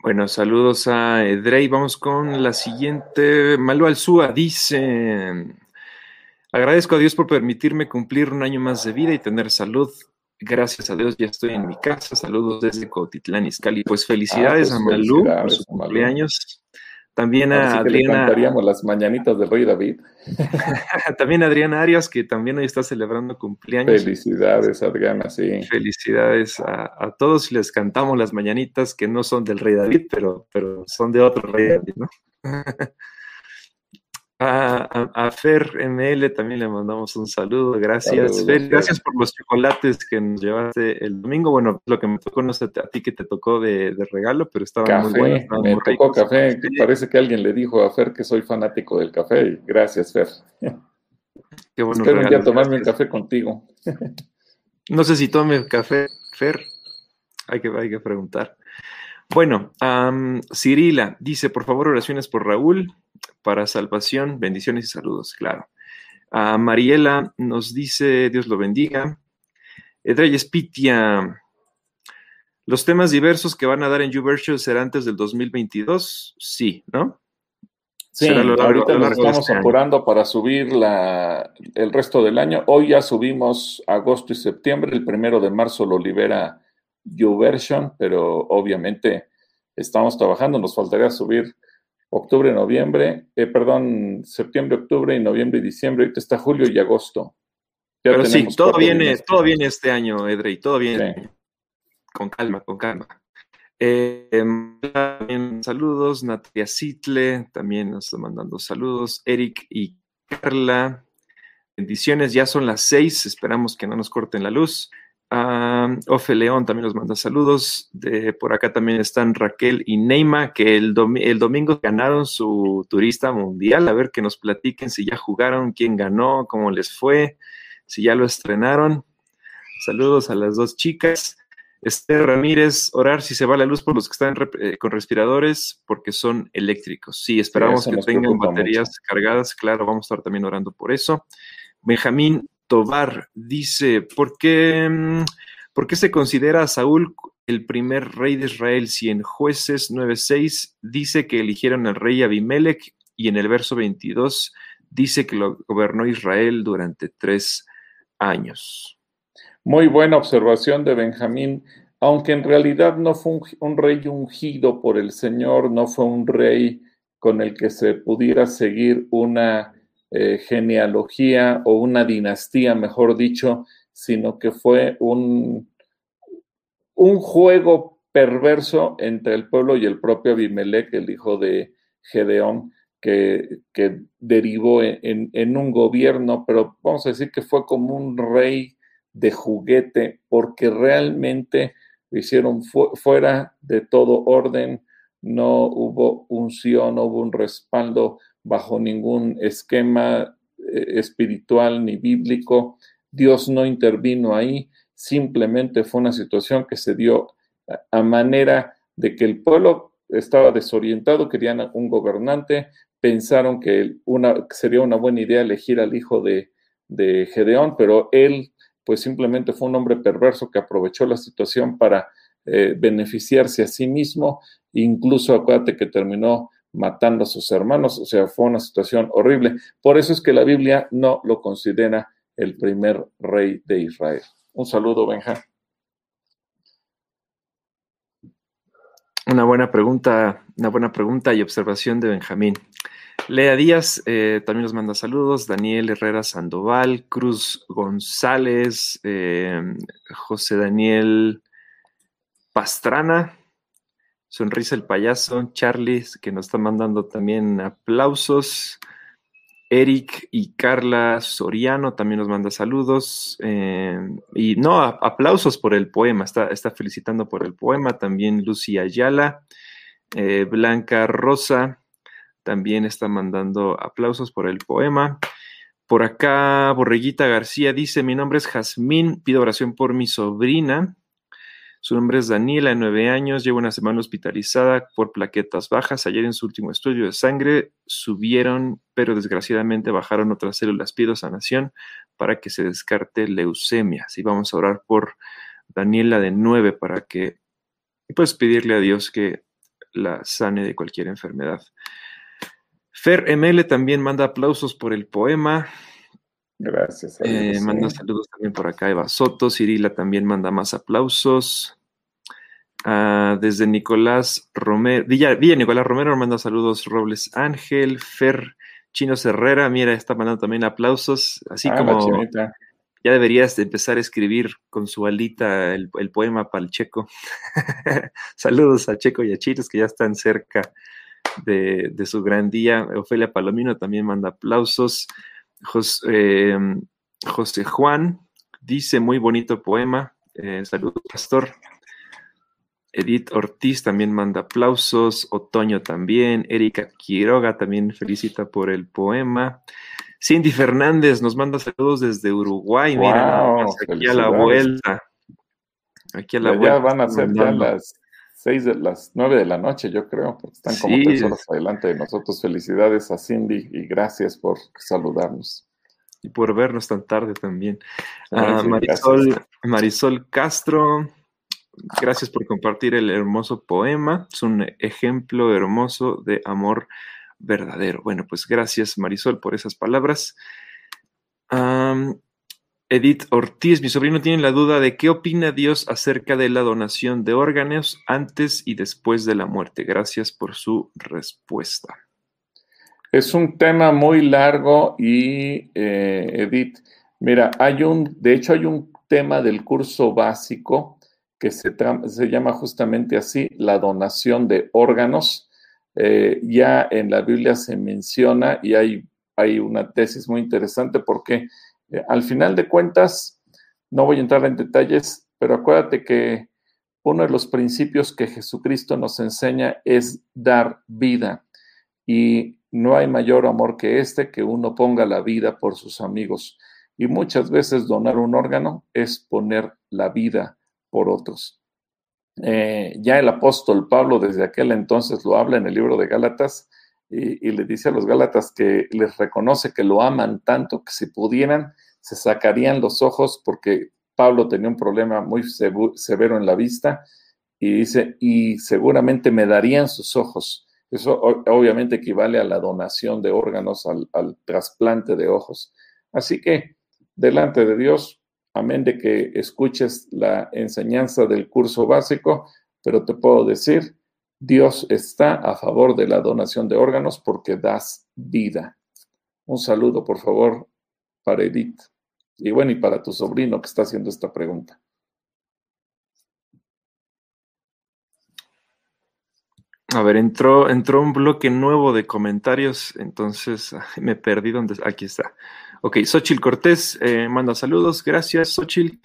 Bueno, saludos a Edrey. Vamos con la siguiente. Malu Alzúa dice: Agradezco a Dios por permitirme cumplir un año más de vida y tener salud. Gracias a Dios ya estoy en mi casa. Saludos desde Cotitlán, Izcalli. Pues felicidades ah, pues a Malu por su cumpleaños. También a Adriana. cantaríamos las mañanitas del Rey David. <laughs> también a Adriana Arias, que también hoy está celebrando cumpleaños. Felicidades, Adriana, sí. Felicidades a, todos. Les cantamos las mañanitas que no son del Rey David, pero, pero son de otro Rey David, ¿no? <laughs> A, Fer ML también le mandamos un saludo, gracias. Fer, gracias por los chocolates que nos llevaste el domingo. Bueno, lo que me tocó, no sé a ti que te tocó de, regalo, pero estaba muy bueno. me tocó café. Parece que alguien le dijo a Fer que soy fanático del café. Gracias, Fer. Qué bueno. Espero un día tomarme un café contigo. No sé si tome café, Fer. Hay que, hay que preguntar. Bueno, Cirila dice, por favor, oraciones por Raúl para salvación, bendiciones y saludos, claro. Mariela nos dice, Dios lo bendiga. Edrey Spitia, ¿los temas diversos que van a dar en YouVersion serán antes del 2022? Sí, ¿no? Sí, ahorita nos estamos este apurando para subir la, el resto del año. Hoy ya subimos agosto y septiembre, el primero de marzo lo libera YouVersion, pero obviamente estamos trabajando, nos faltaría subir octubre, noviembre, eh, perdón, septiembre, octubre y noviembre y diciembre, ahorita está julio y agosto. Pero sí, todo viene, todo viene este año, Edrey, todo viene. Con calma, con calma. Eh, también saludos, Natalia Sitle, también nos está mandando saludos, Eric y Carla. Bendiciones, ya son las seis, esperamos que no nos corten la luz. Ofe León también nos manda saludos. De, por acá también están Raquel y Neima, que el, el, domingo ganaron su turista mundial. A ver que nos platiquen si ya jugaron, quién ganó, cómo les fue, si ya lo estrenaron. Saludos a las dos chicas. Esther Ramírez, orar si se va la luz por los que están eh, con respiradores, porque son eléctricos. Sí, esperamos que tengan baterías cargadas. Claro, vamos a estar también orando por eso. Benjamín Tobar dice, ¿por qué, mm, ¿por qué se considera a Saúl el primer rey de Israel si en jueces 9.6 dice que eligieron al rey Abimelech y en el verso 22 dice que lo gobernó Israel durante tres años? Muy buena observación de Benjamín, aunque en realidad no fue un rey ungido por el Señor, no fue un rey con el que se pudiera seguir una eh, genealogía o una dinastía, mejor dicho, sino que fue un, un juego perverso entre el pueblo y el propio Abimelech, el hijo de Gedeón, que, derivó en, un gobierno, pero vamos a decir que fue como un rey de juguete, porque realmente lo hicieron fuera de todo orden, no hubo unción, no hubo un respaldo bajo ningún esquema eh, espiritual ni bíblico. Dios no intervino ahí, simplemente fue una situación que se dio a manera de que el pueblo estaba desorientado, querían un gobernante, pensaron que una, sería una buena idea elegir al hijo de, de Gedeón, pero él pues simplemente fue un hombre perverso que aprovechó la situación para eh, beneficiarse a sí mismo, incluso acuérdate que terminó matando a sus hermanos, o sea, fue una situación horrible. Por eso es que la Biblia no lo considera el primer rey de Israel. Un saludo, Benja. Una buena pregunta, una buena pregunta y observación de Benjamín. Lea Díaz eh, también nos manda saludos. Daniel Herrera Sandoval, Cruz González, eh, José Daniel Pastrana, Sonrisa el Payaso, Charlie, que nos está mandando también aplausos. Eric y Carla Soriano también nos manda saludos. Eh, y no, aplausos por el poema, está, está, felicitando por el poema. También Lucy Ayala, Blanca Rosa, también está mandando aplausos por el poema. Por acá, Borreguita García dice, mi nombre es Jazmín, pido oración por mi sobrina. Su nombre es Daniela, de nueve años, lleva una semana hospitalizada por plaquetas bajas. Ayer en su último estudio de sangre subieron, pero desgraciadamente bajaron otras células. Pido sanación para que se descarte leucemia. Así vamos a orar por Daniela de nueve para que, pues pedirle a Dios que la sane de cualquier enfermedad. Fer ML también manda aplausos por el poema. Gracias. Eh, manda saludos también por acá Eva Soto. Cirila también manda más aplausos. Ah, desde Nicolás Romero, Villa, Nicolás Romero manda saludos Robles Ángel, Fer Chino Herrera, mira, está mandando también aplausos, así ah, como ya deberías empezar a escribir con su alita el, el poema para el Checo. <laughs> saludos a Checo y a Chitos que ya están cerca de, su gran día. Ofelia Palomino también manda aplausos. Em, José, Juan dice muy bonito poema. Eh, saludos, pastor. Edith Ortiz también manda aplausos. Otoño también. Erika Quiroga también felicita por el poema. Cindy Fernández nos manda saludos desde Uruguay. Mira, aquí a la vuelta. Aquí a la vuelta. Ya van a ser ya las seis de las nueve de la noche, yo creo, están como tres horas adelante de nosotros. Felicidades a Cindy y gracias por saludarnos. Y por vernos tan tarde también. Ah, Marisol, Marisol Castro, gracias por compartir el hermoso poema. Es un ejemplo hermoso de amor verdadero. Bueno, pues gracias Marisol por esas palabras. Edith Ortiz, mi sobrino tiene la duda de qué opina Dios acerca de la donación de órganos antes y después de la muerte. Gracias por su respuesta. Es un tema muy largo y, eh, Edith, mira, hay un, de hecho hay un tema del curso básico que se, se llama justamente así, la donación de órganos. Eh, ya en la Biblia se menciona y hay, hay una tesis muy interesante porque eh, al final de cuentas, no voy a entrar en detalles, pero acuérdate que uno de los principios que Jesucristo nos enseña es dar vida. Y no hay mayor amor que este, que uno ponga la vida por sus amigos. Y muchas veces donar un órgano es poner la vida por otros. Eh, ya el apóstol Pablo desde aquel entonces lo habla en el libro de Gálatas y, le dice a los Gálatas que les reconoce que lo aman tanto que si pudieran se sacarían los ojos porque Pablo tenía un problema muy severo en la vista y dice, y seguramente me darían sus ojos. Eso obviamente equivale a la donación de órganos, al, trasplante de ojos. Así que, delante de Dios, amén de que escuches la enseñanza del curso básico, pero te puedo decir, Dios está a favor de la donación de órganos porque das vida. Un saludo, por favor, para Edith. Y bueno, y para tu sobrino que está haciendo esta pregunta. A ver, entró, entró un bloque nuevo de comentarios, entonces me perdí donde. Aquí está. Ok, Xochil Cortés eh, manda saludos. Gracias, Xochil.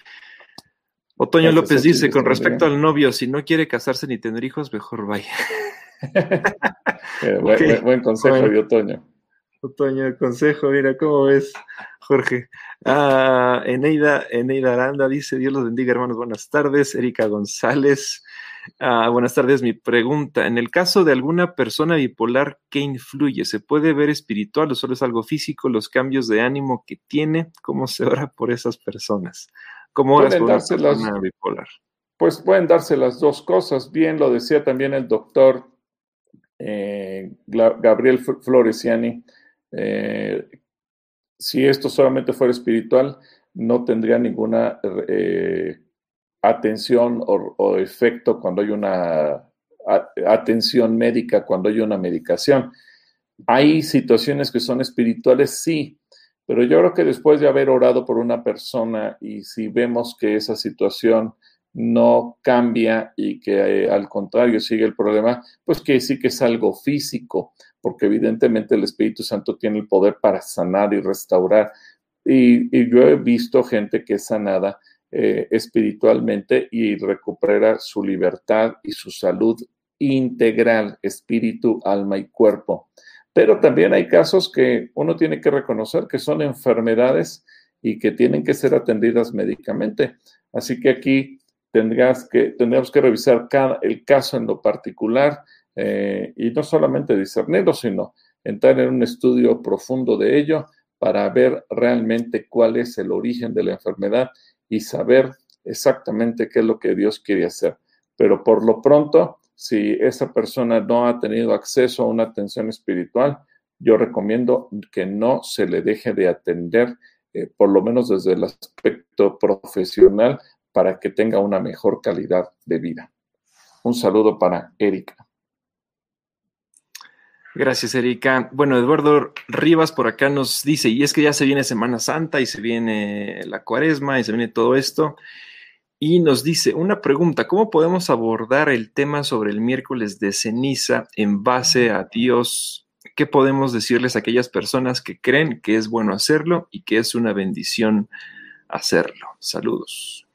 Otoño López dice: con respecto al novio, si no quiere casarse ni tener hijos, mejor vaya. <laughs> Eh, buen, consejo de Otoño. Otoño, el consejo, mira, ¿cómo ves, Jorge? Ah, Eneida, Eneida Aranda dice: Dios los bendiga, hermanos, buenas tardes. Erika González. Ah, buenas tardes. Mi pregunta, en el caso de alguna persona bipolar, ¿qué influye? ¿Se puede ver espiritual o solo es algo físico? ¿Los cambios de ánimo que tiene? ¿Cómo se ora por esas personas? ¿Cómo oras por una persona bipolar? Pues pueden darse las dos cosas. Bien, lo decía también el doctor eh, Gabriel Floresiani. Eh, si esto solamente fuera espiritual, no tendría ninguna eh, atención o, efecto cuando hay una atención médica, cuando hay una medicación. Hay situaciones que son espirituales, sí, pero yo creo que después de haber orado por una persona y si vemos que esa situación no cambia y que eh, al contrario sigue el problema, pues que sí que es algo físico, porque evidentemente el Espíritu Santo tiene el poder para sanar y restaurar. Y, y yo he visto gente que es sanada eh, espiritualmente y recupera su libertad y su salud integral, espíritu, alma y cuerpo. Pero también hay casos que uno tiene que reconocer que son enfermedades y que tienen que ser atendidas médicamente. Así que aquí tendrás que, revisar el caso en lo particular eh, y no solamente discernirlo, sino entrar en un estudio profundo de ello para ver realmente cuál es el origen de la enfermedad y saber exactamente qué es lo que Dios quiere hacer. Pero por lo pronto, si esa persona no ha tenido acceso a una atención espiritual, yo recomiendo que no se le deje de atender, eh, por lo menos desde el aspecto profesional, para que tenga una mejor calidad de vida. Un saludo para Erika. Gracias, Erika. Bueno, Eduardo Rivas por acá nos dice, y es que ya se viene Semana Santa y se viene la cuaresma y se viene todo esto. Y nos dice una pregunta, ¿cómo podemos abordar el tema sobre el miércoles de ceniza en base a Dios? ¿Qué podemos decirles a aquellas personas que creen que es bueno hacerlo y que es una bendición hacerlo? Saludos.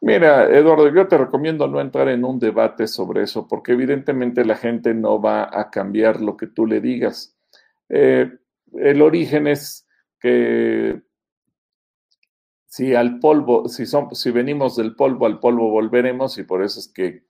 Mira, Eduardo, yo te recomiendo no entrar en un debate sobre eso, porque evidentemente la gente no va a cambiar lo que tú le digas. Eh, el origen es que si al polvo, si, son, si venimos del polvo al polvo volveremos, y por eso es que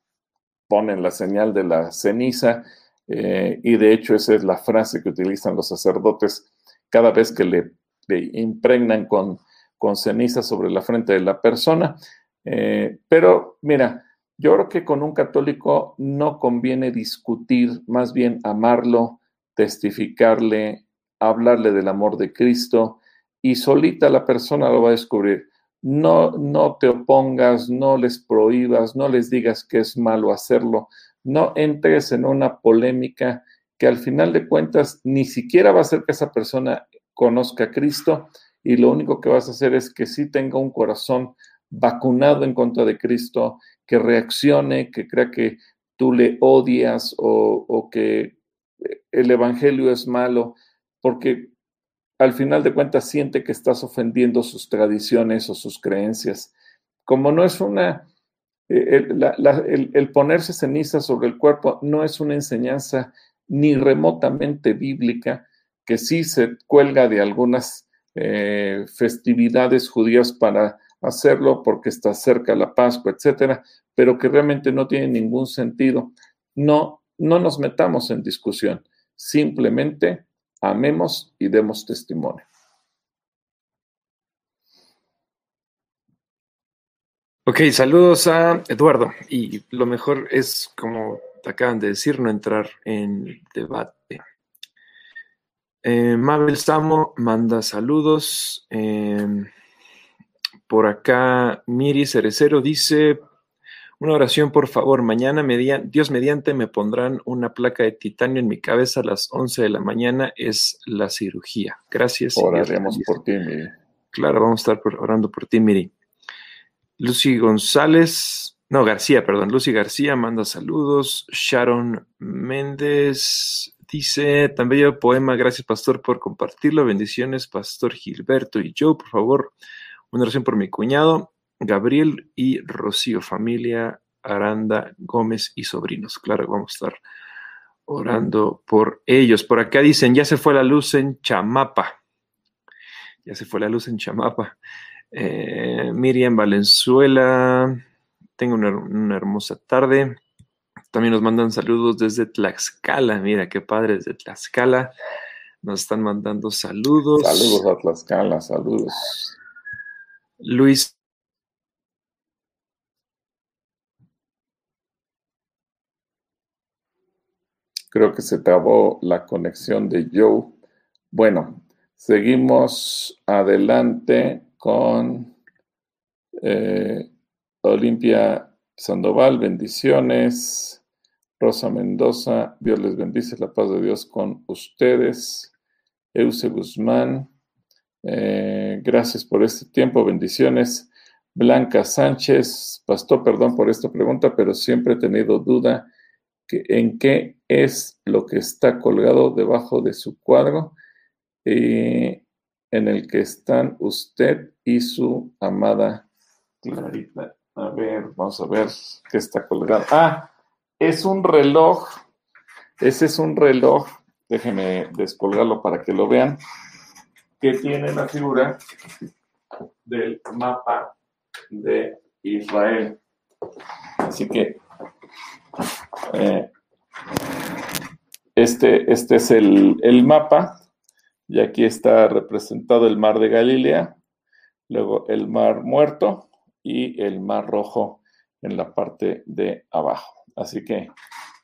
ponen la señal de la ceniza, eh, y de hecho esa es la frase que utilizan los sacerdotes cada vez que le, impregnan con, con ceniza sobre la frente de la persona. Eh, pero mira, yo creo que con un católico no conviene discutir, más bien amarlo, testificarle, hablarle del amor de Cristo y solita la persona lo va a descubrir. No, no te opongas, no les prohíbas, no les digas que es malo hacerlo, no entres en una polémica que al final de cuentas ni siquiera va a hacer que esa persona conozca a Cristo y lo único que vas a hacer es que sí tenga un corazón vacunado en contra de Cristo, que reaccione, que crea que tú le odias o, que el Evangelio es malo, porque al final de cuentas siente que estás ofendiendo sus tradiciones o sus creencias. Como no es una, eh, el, ponerse ceniza sobre el cuerpo no es una enseñanza ni remotamente bíblica, que sí se cuelga de algunas eh, festividades judías para hacerlo porque está cerca la Pascua, etcétera, pero que realmente no tiene ningún sentido. No, no nos metamos en discusión, simplemente amemos y demos testimonio. Ok, saludos a Eduardo. Y lo mejor es, como te acaban de decir, no entrar en debate. Eh, Mabel Samo manda saludos. Eh, por acá, Miri Cerecero dice, Una oración, por favor. Mañana, Dios mediante, me pondrán una placa de titanio en mi cabeza a las 11 de la mañana. Es la cirugía. Gracias. Oraremos por ti, Miri. Claro, vamos a estar orando por ti, Miri. Lucy González, no, García, perdón. Lucy García manda saludos. Sharon Méndez dice, tan bello poema, gracias pastor por compartirlo. Bendiciones, pastor Gilberto y yo, por favor, una oración por mi cuñado, Gabriel y Rocío, familia Aranda Gómez y sobrinos. Claro, vamos a estar orando por ellos. Por acá dicen, ya se fue la luz en Chamapa. Ya se fue la luz en Chamapa. Eh, Miriam Valenzuela, tengo una, hermosa tarde. También nos mandan saludos desde Tlaxcala. Mira, qué padre desde Tlaxcala. Nos están mandando saludos. Saludos a Tlaxcala, saludos. Luis. Creo que se trabó la conexión de Joe. Bueno, seguimos adelante con eh, Olimpia Sandoval, bendiciones. Rosa Mendoza, Dios les bendice, la paz de Dios con ustedes. Euse Guzmán, eh, gracias por este tiempo, bendiciones. Blanca Sánchez, pastor, perdón por esta pregunta, pero siempre he tenido duda en qué es lo que está colgado debajo de su cuadro. Eh, en el que están usted y su amada Clarita. A ver, vamos a ver qué está colgado. Ah, es un reloj. Ese es un reloj. Déjenme descolgarlo para que lo vean. Que tiene la figura del mapa de Israel. Así que eh, este, este es el, el mapa y aquí está representado el mar de Galilea, luego el mar muerto y el mar rojo en la parte de abajo. Así que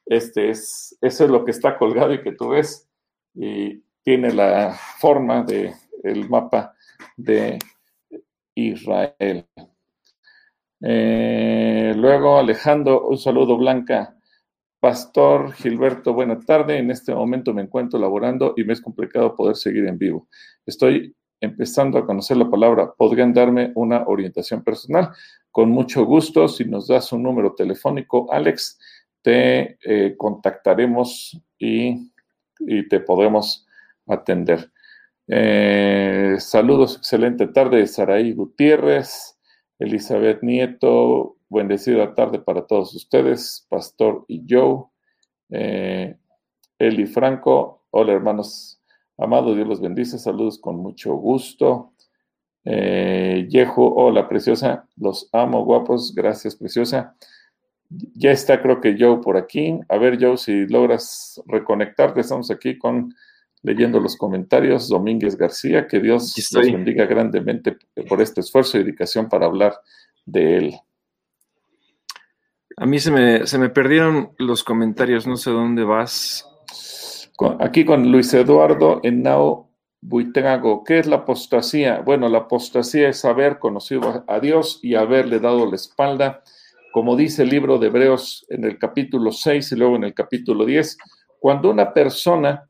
este es, eso es lo que está colgado y que tú ves y tiene la forma del el mapa de Israel. Eh, luego Alejandro, un saludo Blanca. Pastor Gilberto, buena tarde. En este momento me encuentro laborando y me es complicado poder seguir en vivo. Estoy empezando a conocer la palabra. ¿Podrían darme una orientación personal? Con mucho gusto. Si nos das un número telefónico, Alex, te eh, contactaremos y, te podemos atender. Eh, saludos, excelente tarde, Saraí Gutiérrez, Elizabeth Nieto, Bendecida tarde para todos ustedes, Pastor y Joe, eh, Eli Franco. Hola, hermanos amados, Dios los bendice. Saludos con mucho gusto. Eh, hola, preciosa. Los amo, guapos. Gracias, preciosa. Ya está, creo que Joe por aquí. A ver, Joe, si logras reconectarte. Estamos aquí con leyendo los comentarios. Domínguez García, que Dios los bendiga grandemente por este esfuerzo y dedicación para hablar de él. A mí se me, se me perdieron los comentarios, no sé dónde vas. Aquí con Luis Eduardo Nao Buitrago. ¿Qué es la apostasía? Bueno, la apostasía es haber conocido a Dios y haberle dado la espalda. Como dice el libro de Hebreos en el capítulo 6 y luego en el capítulo 10, cuando una persona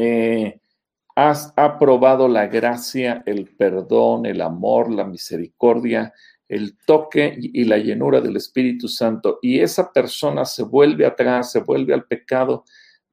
eh, ha probado la gracia, el perdón, el amor, la misericordia, el toque y la llenura del Espíritu Santo. Y esa persona se vuelve atrás, se vuelve al pecado.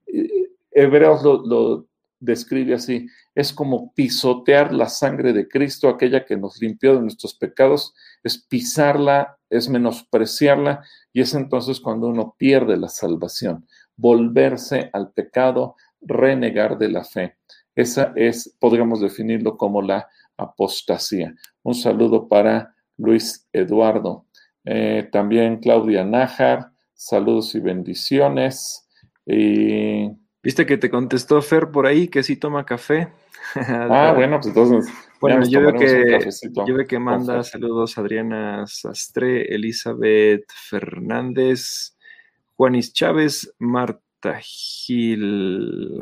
Eh, Hebreos lo, describe así, es como pisotear la sangre de Cristo, aquella que nos limpió de nuestros pecados, es pisarla, es menospreciarla. Y es entonces cuando uno pierde la salvación, volverse al pecado, renegar de la fe. Esa es, podríamos definirlo como la apostasía. Un saludo para Luis Eduardo. Eh, también Claudia Nájar, saludos y bendiciones. Y... ¿Viste que te contestó Fer por ahí que sí toma café? <laughs> ah, bueno, pues entonces. Bueno, yo veo, que, yo veo que manda saludos Adriana Sastre, Elizabeth Fernández, Juanis Chávez, Gil.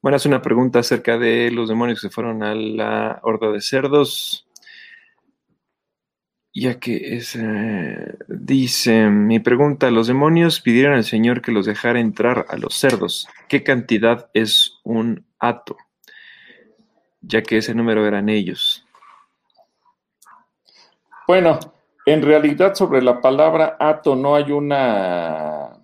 Bueno, es una pregunta acerca de los demonios que se fueron a la horda de cerdos. ya que es, eh, dice, mi pregunta, los demonios pidieron al Señor que los dejara entrar a los cerdos. ¿Qué cantidad es un hato? Ya que ese número eran ellos. Bueno, en realidad sobre la palabra hato no hay una,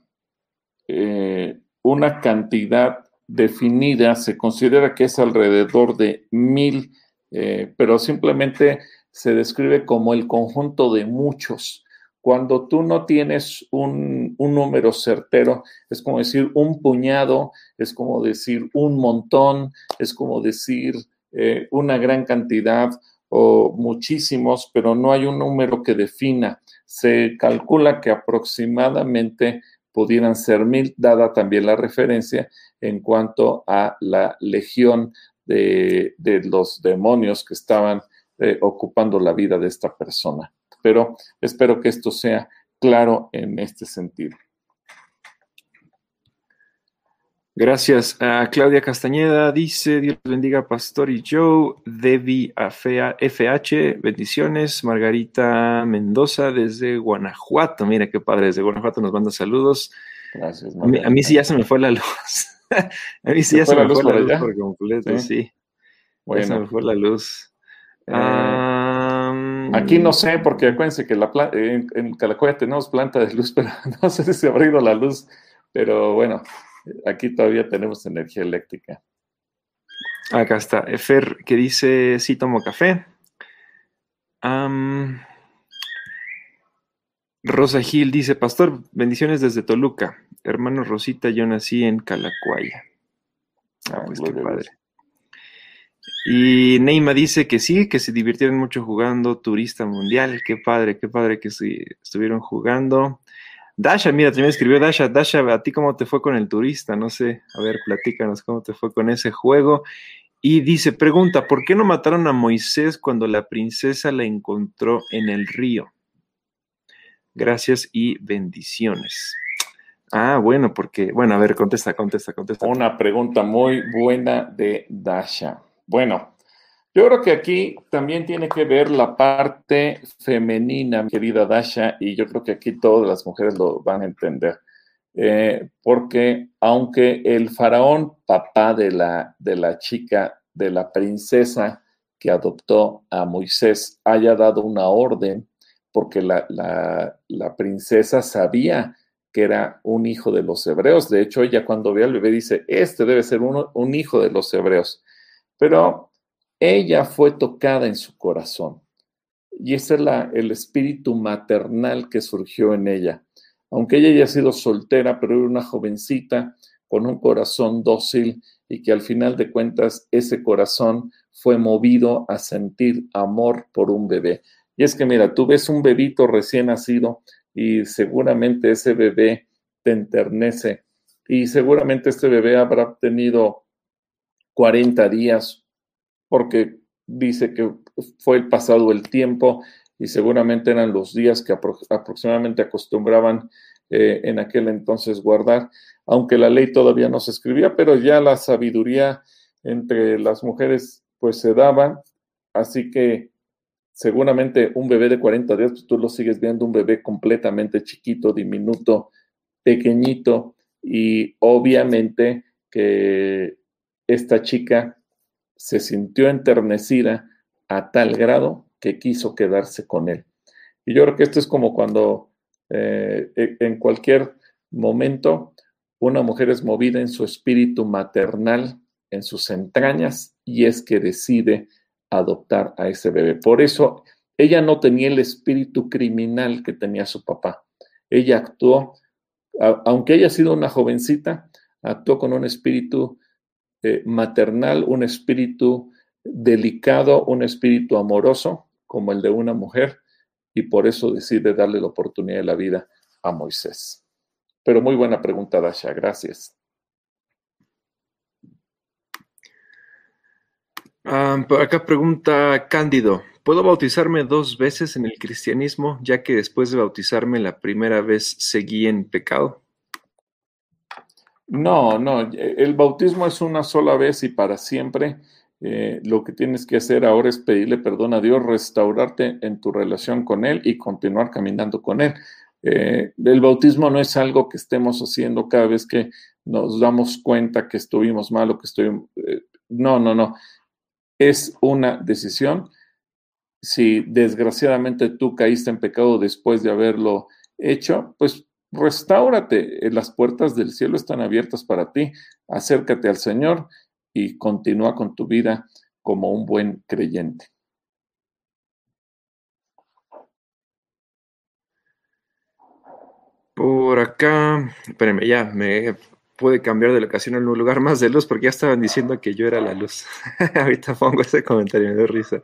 eh, una cantidad definida, se considera que es alrededor de mil, eh, pero simplemente se describe como el conjunto de muchos. Cuando tú no tienes un, número certero, es como decir un puñado, es como decir un montón, es como decir eh, una gran cantidad o muchísimos, pero no hay un número que defina. Se calcula que aproximadamente pudieran ser mil, dada también la referencia en cuanto a la legión de, de los demonios que estaban eh, ocupando la vida de esta persona. Pero espero que esto sea claro en este sentido. Gracias. a Claudia Castañeda dice, Dios bendiga Pastor y Joe, Debbie FH, bendiciones. Margarita Mendoza desde Guanajuato, mira qué padre, desde Guanajuato nos manda saludos. Gracias. A mí, sí ya se me fue la luz. a mí sí ya se me fue la luz por completo, sí. Bueno. Ya se me fue la luz. Eh, aquí no sé, porque acuérdense que la en, en Calacoya tenemos planta de luz, <laughs> pero no sé si se ha abrido la luz. Pero bueno, aquí todavía tenemos energía eléctrica. Acá está, Efer, que dice, sí tomo café. Rosa Gil dice, Pastor, bendiciones desde Toluca. Hermano Rosita, yo nací en Calacuaya. Ah, pues qué padre. Y Neima dice que sí, que se divirtieron mucho jugando Turista Mundial. Qué padre, qué padre que estuvieron jugando. Dasha, mira, también escribió Dasha. Dasha, ¿a ti cómo te fue con el turista? No sé, a ver, platícanos cómo te fue con ese juego. Y dice, pregunta, ¿por qué no mataron a Moisés cuando la princesa la encontró en el río? Gracias y bendiciones. Ah, bueno, porque, bueno, a ver, contesta, contesta, contesta. Una pregunta muy buena de Dasha. Bueno, yo creo que aquí también tiene que ver la parte femenina, querida Dasha, y yo creo que aquí todas las mujeres lo van a entender. Eh, porque aunque el faraón, papá de la, de la chica, de la princesa que adoptó a Moisés, haya dado una orden, porque la, la princesa sabía que era un hijo de los hebreos. De hecho, ella cuando ve al bebé dice, este debe ser uno, un hijo de los hebreos pero ella fue tocada en su corazón. Y ese es el espíritu maternal que surgió en ella. Aunque ella haya sido soltera, pero era una jovencita con un corazón dócil y que al final de cuentas ese corazón fue movido a sentir amor por un bebé. Y es que mira, tú ves un bebito recién nacido y seguramente ese bebé te enternece y seguramente este bebé habrá tenido 40 días, porque dice que fue el pasado el tiempo y seguramente eran los días que aproximadamente acostumbraban eh, en aquel entonces guardar, aunque la ley todavía no se escribía, pero ya la sabiduría entre las mujeres pues se daba, así que seguramente un bebé de 40 días, pues, tú lo sigues viendo un bebé completamente chiquito, diminuto, pequeñito, y obviamente que esta chica se sintió enternecida a tal grado que quiso quedarse con él. Y yo creo que esto es como cuando eh, e, en cualquier momento una mujer es movida en su espíritu maternal, en sus entrañas, y es que decide adoptar a ese bebé. Por eso ella no tenía el espíritu criminal que tenía su papá. Ella actuó, aunque haya sido una jovencita, actuó con un espíritu eh, maternal, un espíritu delicado, un espíritu amoroso, como el de una mujer, y por eso decide darle la oportunidad de la vida a Moisés. Pero muy buena pregunta, Dasha, gracias. Ah, acá pregunta Cándido, ¿puedo bautizarme dos veces en el cristianismo, ya que después de bautizarme la primera vez seguí en pecado? No, no, el bautismo es una sola vez y para siempre. eh, lo que tienes que hacer ahora es pedirle perdón a Dios, restaurarte en tu relación con Él y continuar caminando con Él. Eh, el bautismo no es algo que estemos haciendo cada vez que nos damos cuenta que estuvimos mal o que estuvimos... Eh, no, no, no. Es una decisión. Si desgraciadamente tú caíste en pecado después de haberlo hecho, pues restáurate. Las puertas del cielo están abiertas para ti. Acércate al Señor y continúa con tu vida como un buen creyente. Por acá, espérenme, ya me pude cambiar de locación en un lugar más de luz porque ya estaban diciendo que yo era la luz. <laughs> Ahorita pongo ese comentario, me da risa.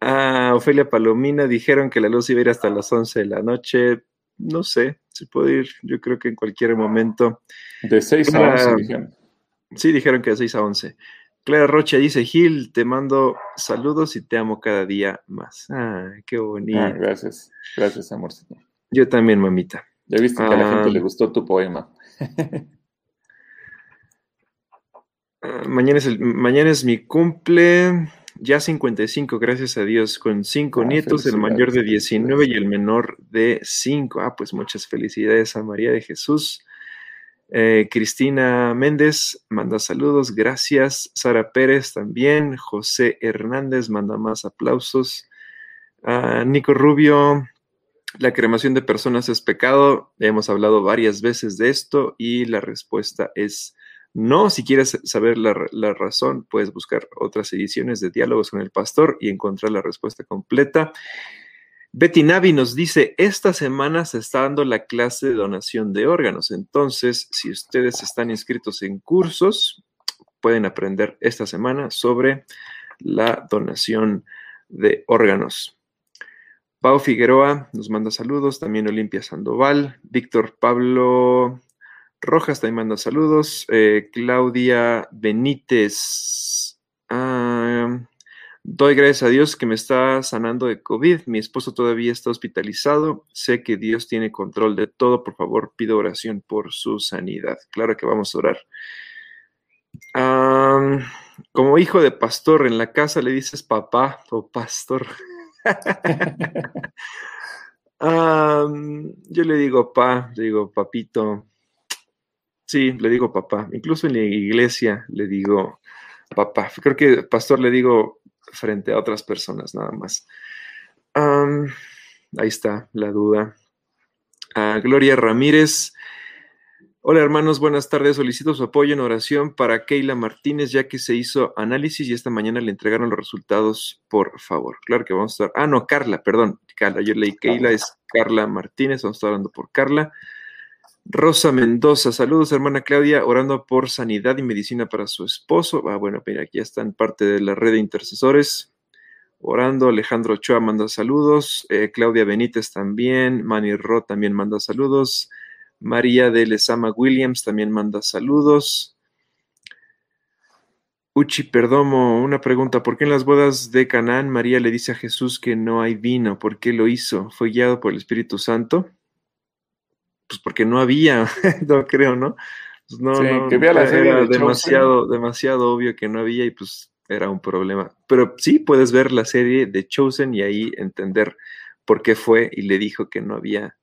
Ah, Ofelia Palomina dijeron que la luz iba a ir hasta las 11 de la noche. No sé, se puede ir, yo creo que en cualquier momento. De 6 a 11 dijeron. Sí, dijeron que de 6 a 11. Clara Rocha dice, Gil, te mando saludos y te amo cada día más. Ah, qué bonito. Ah, gracias, gracias, amorcito. Yo también, mamita. Ya viste que a la gente ah. le gustó tu poema. Ah, mañana, es el, mañana es mi cumple, ya 55, gracias a Dios, con cinco nietos, el mayor de 19 y el menor de 5. Ah, pues muchas felicidades a María de Jesús. Eh, Cristina Méndez manda saludos, gracias. Sara Pérez también. José Hernández manda más aplausos. Ah, Nico Rubio, la cremación de personas es pecado. Hemos hablado varias veces de esto y la respuesta es no. Si quieres saber la, razón, puedes buscar otras ediciones de Diálogos con el Pastor y encontrar la respuesta completa. Betty Navi nos dice, esta semana se está dando la clase de donación de órganos. Entonces, si ustedes están inscritos en cursos, pueden aprender esta semana sobre la donación de órganos. Pau Figueroa nos manda saludos, también Olimpia Sandoval, Víctor Pablo Rojas también manda saludos, eh, Claudia Benítez. Ah, Doy gracias a Dios que me está sanando de COVID. Mi esposo todavía está hospitalizado. Sé que Dios tiene control de todo. Por favor, pido oración por su sanidad. Claro que vamos a orar. como hijo de pastor en la casa le dices papá o pastor. <laughs> yo le digo pa, le digo papito. Sí, le digo papá. Incluso en la iglesia le digo papá. Creo que pastor le digo frente a otras personas nada más. ahí está la duda. Ah, Gloria Ramírez. Hola hermanos, buenas tardes. Solicito su apoyo en oración para Keila Martínez, ya que se hizo análisis y esta mañana le entregaron los resultados, por favor. Claro que vamos a estar. Ah, no, Carla, perdón. Carla, yo leí Keila, es Carla Martínez, vamos a estar hablando por Carla. Rosa Mendoza, saludos hermana Claudia, orando por sanidad y medicina para su esposo. Ah, bueno, mira, aquí están parte de la red de intercesores. Orando, Alejandro Ochoa manda saludos, eh, Claudia Benítez también, Manny Ro también manda saludos, María de Lezama Williams también manda saludos. Uchi Perdomo, una pregunta, ¿por qué en las bodas de Canaán María le dice a Jesús que no hay vino? ¿Por qué lo hizo? ¿Fue guiado por el Espíritu Santo? Pues porque no había, <laughs> no creo, ¿no? Pues no, no, que vea la serie era demasiado, demasiado obvio que no había y pues era un problema. Pero sí puedes ver la serie de Chosen y ahí entender por qué fue y le dijo que no había,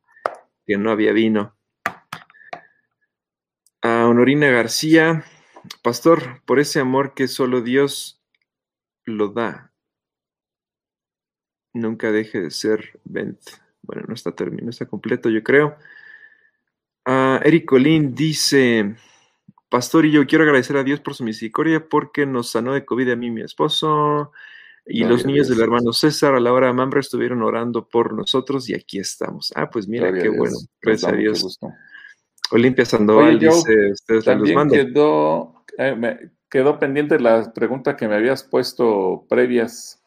que no había vino. A Honorina García, pastor, por ese amor que solo Dios lo da, nunca deje de ser Bent. Bueno, no está terminado, no está completo, yo creo. Uh, Eric Colín dice, Pastor, y yo quiero agradecer a Dios por su misericordia porque nos sanó de COVID a mí y mi esposo. Y los niños del hermano César a la hora de Mambra estuvieron orando por nosotros y aquí estamos. Ah, pues mira, qué bueno. Gracias a Dios. Olimpia Sandoval dice, ustedes también quedó, eh, quedó pendiente la pregunta que me habías puesto previas.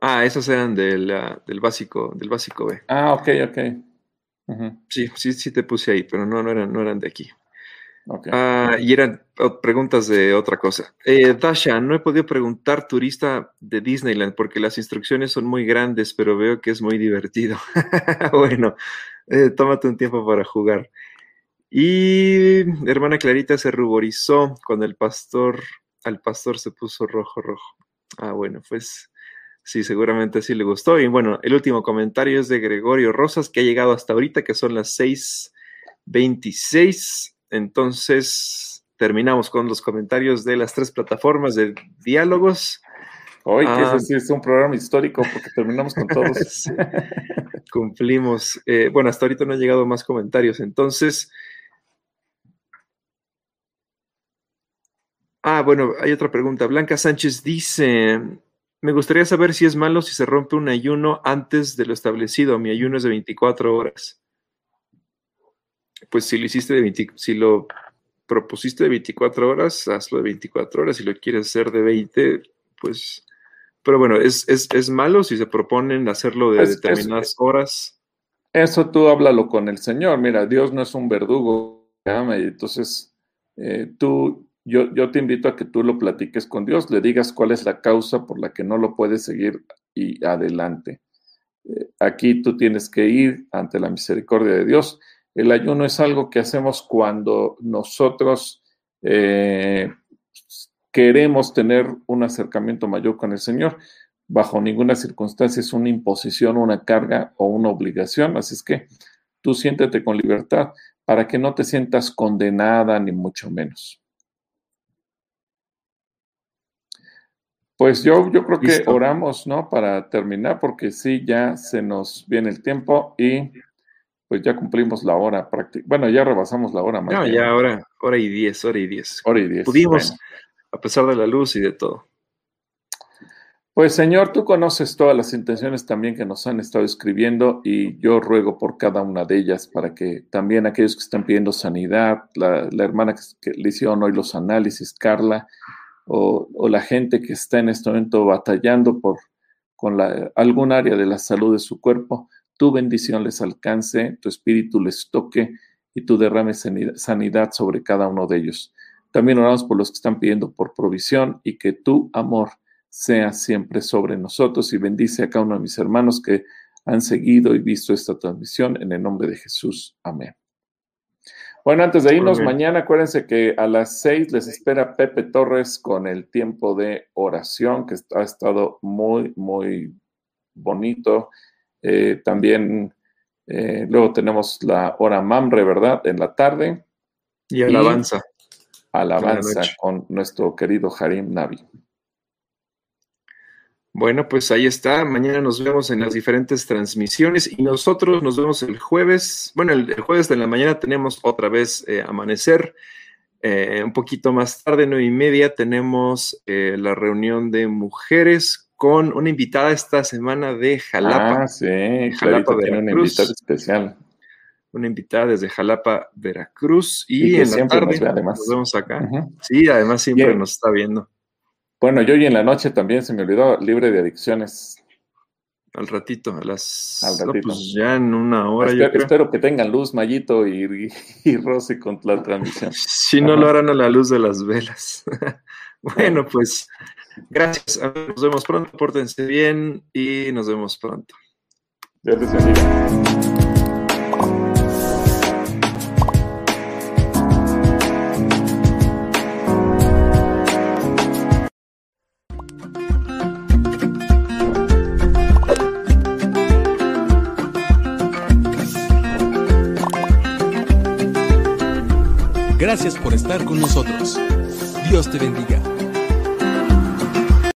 Ah, esas eran del, del básico, del básico B. Ah, ok, ok. Sí, sí, sí te puse ahí, pero no, no, eran, no eran de aquí. Ah, y eran preguntas de otra cosa. Eh, Dasha, no he podido preguntar turista de Disneyland porque las instrucciones son muy grandes, pero veo que es muy divertido. <laughs> bueno, eh, tómate un tiempo para jugar. Y hermana Clarita se ruborizó cuando el pastor al pastor se puso rojo, rojo. Ah, bueno, pues sí, seguramente sí le gustó. Y bueno, el último comentario es de Gregorio Rosas, que ha llegado hasta ahorita, que son las 6.26. Entonces, terminamos con los comentarios de las tres plataformas de diálogos. Hoy, que ah, es un programa histórico porque terminamos con todos. <laughs> cumplimos. Eh, bueno, hasta ahorita no han llegado más comentarios. Entonces, Ah, bueno, hay otra pregunta. Blanca Sánchez dice, me gustaría saber si es malo si se rompe un ayuno antes de lo establecido. Mi ayuno es de 24 horas. Pues si lo hiciste de 20, si lo propusiste de 24 horas, hazlo de 24 horas. Si lo quieres hacer de 20, pues... Pero bueno, ¿es, es, malo si se proponen hacerlo de determinadas horas? Eso tú háblalo con el Señor. Mira, Dios no es un verdugo. Entonces, eh, tú yo, te invito a que tú lo platiques con Dios, le digas cuál es la causa por la que no lo puedes seguir y adelante. Eh, aquí tú tienes que ir ante la misericordia de Dios. El ayuno es algo que hacemos cuando nosotros eh, queremos tener un acercamiento mayor con el Señor. Bajo ninguna circunstancia es una imposición, una carga o una obligación. Así es que tú siéntete con libertad para que no te sientas condenada ni mucho menos. Pues yo, yo creo que oramos, ¿no? Para terminar, porque sí, ya se nos viene el tiempo y pues ya cumplimos la hora práctica. Bueno, ya rebasamos la hora. No, ya hora, hora y diez, hora y diez. Hora y diez. Pudimos, a pesar de la luz y de todo. Pues Señor, tú conoces todas las intenciones también que nos han estado escribiendo y yo ruego por cada una de ellas para que también aquellos que están pidiendo sanidad, la, la hermana que, que le hicieron hoy los análisis, Carla, o, la gente que está en este momento batallando por con la, algún área de la salud de su cuerpo, tu bendición les alcance, tu espíritu les toque y tu derrame sanidad sobre cada uno de ellos. También oramos por los que están pidiendo por provisión y que tu amor sea siempre sobre nosotros y bendice a cada uno de mis hermanos que han seguido y visto esta transmisión en el nombre de Jesús. Amén. Bueno, antes de irnos, mañana acuérdense que a las seis les espera Pepe Torres con el tiempo de oración, que ha estado muy, muy bonito. Eh, también eh, luego tenemos la hora Mamre, ¿verdad? En la tarde. Y alabanza. alabanza con nuestro querido Harim Navi. Bueno, pues ahí está. Mañana nos vemos en las diferentes transmisiones y nosotros nos vemos el jueves. Bueno, el, jueves de la mañana tenemos otra vez eh, amanecer. Eh, un poquito más tarde, nueve y media, tenemos eh, la reunión de mujeres con una invitada esta semana de Jalapa. Ah, sí, Jalapa, tiene una invitada especial. Una invitada desde Jalapa, Veracruz. Y, en la tarde nos, vemos acá. Sí, además siempre nos está viendo. Bueno, yo hoy en la noche también se me olvidó, libre de adicciones. Al ratito, a las. Al ratito. pues ya en una hora. Espero, que tengan luz, Mayito y, y, Rosy con la transmisión. <laughs> si no lo harán a la luz de las velas. <laughs> bueno, pues gracias. Nos vemos pronto. Pórtense bien y nos vemos pronto. Dios les bendiga. Gracias por estar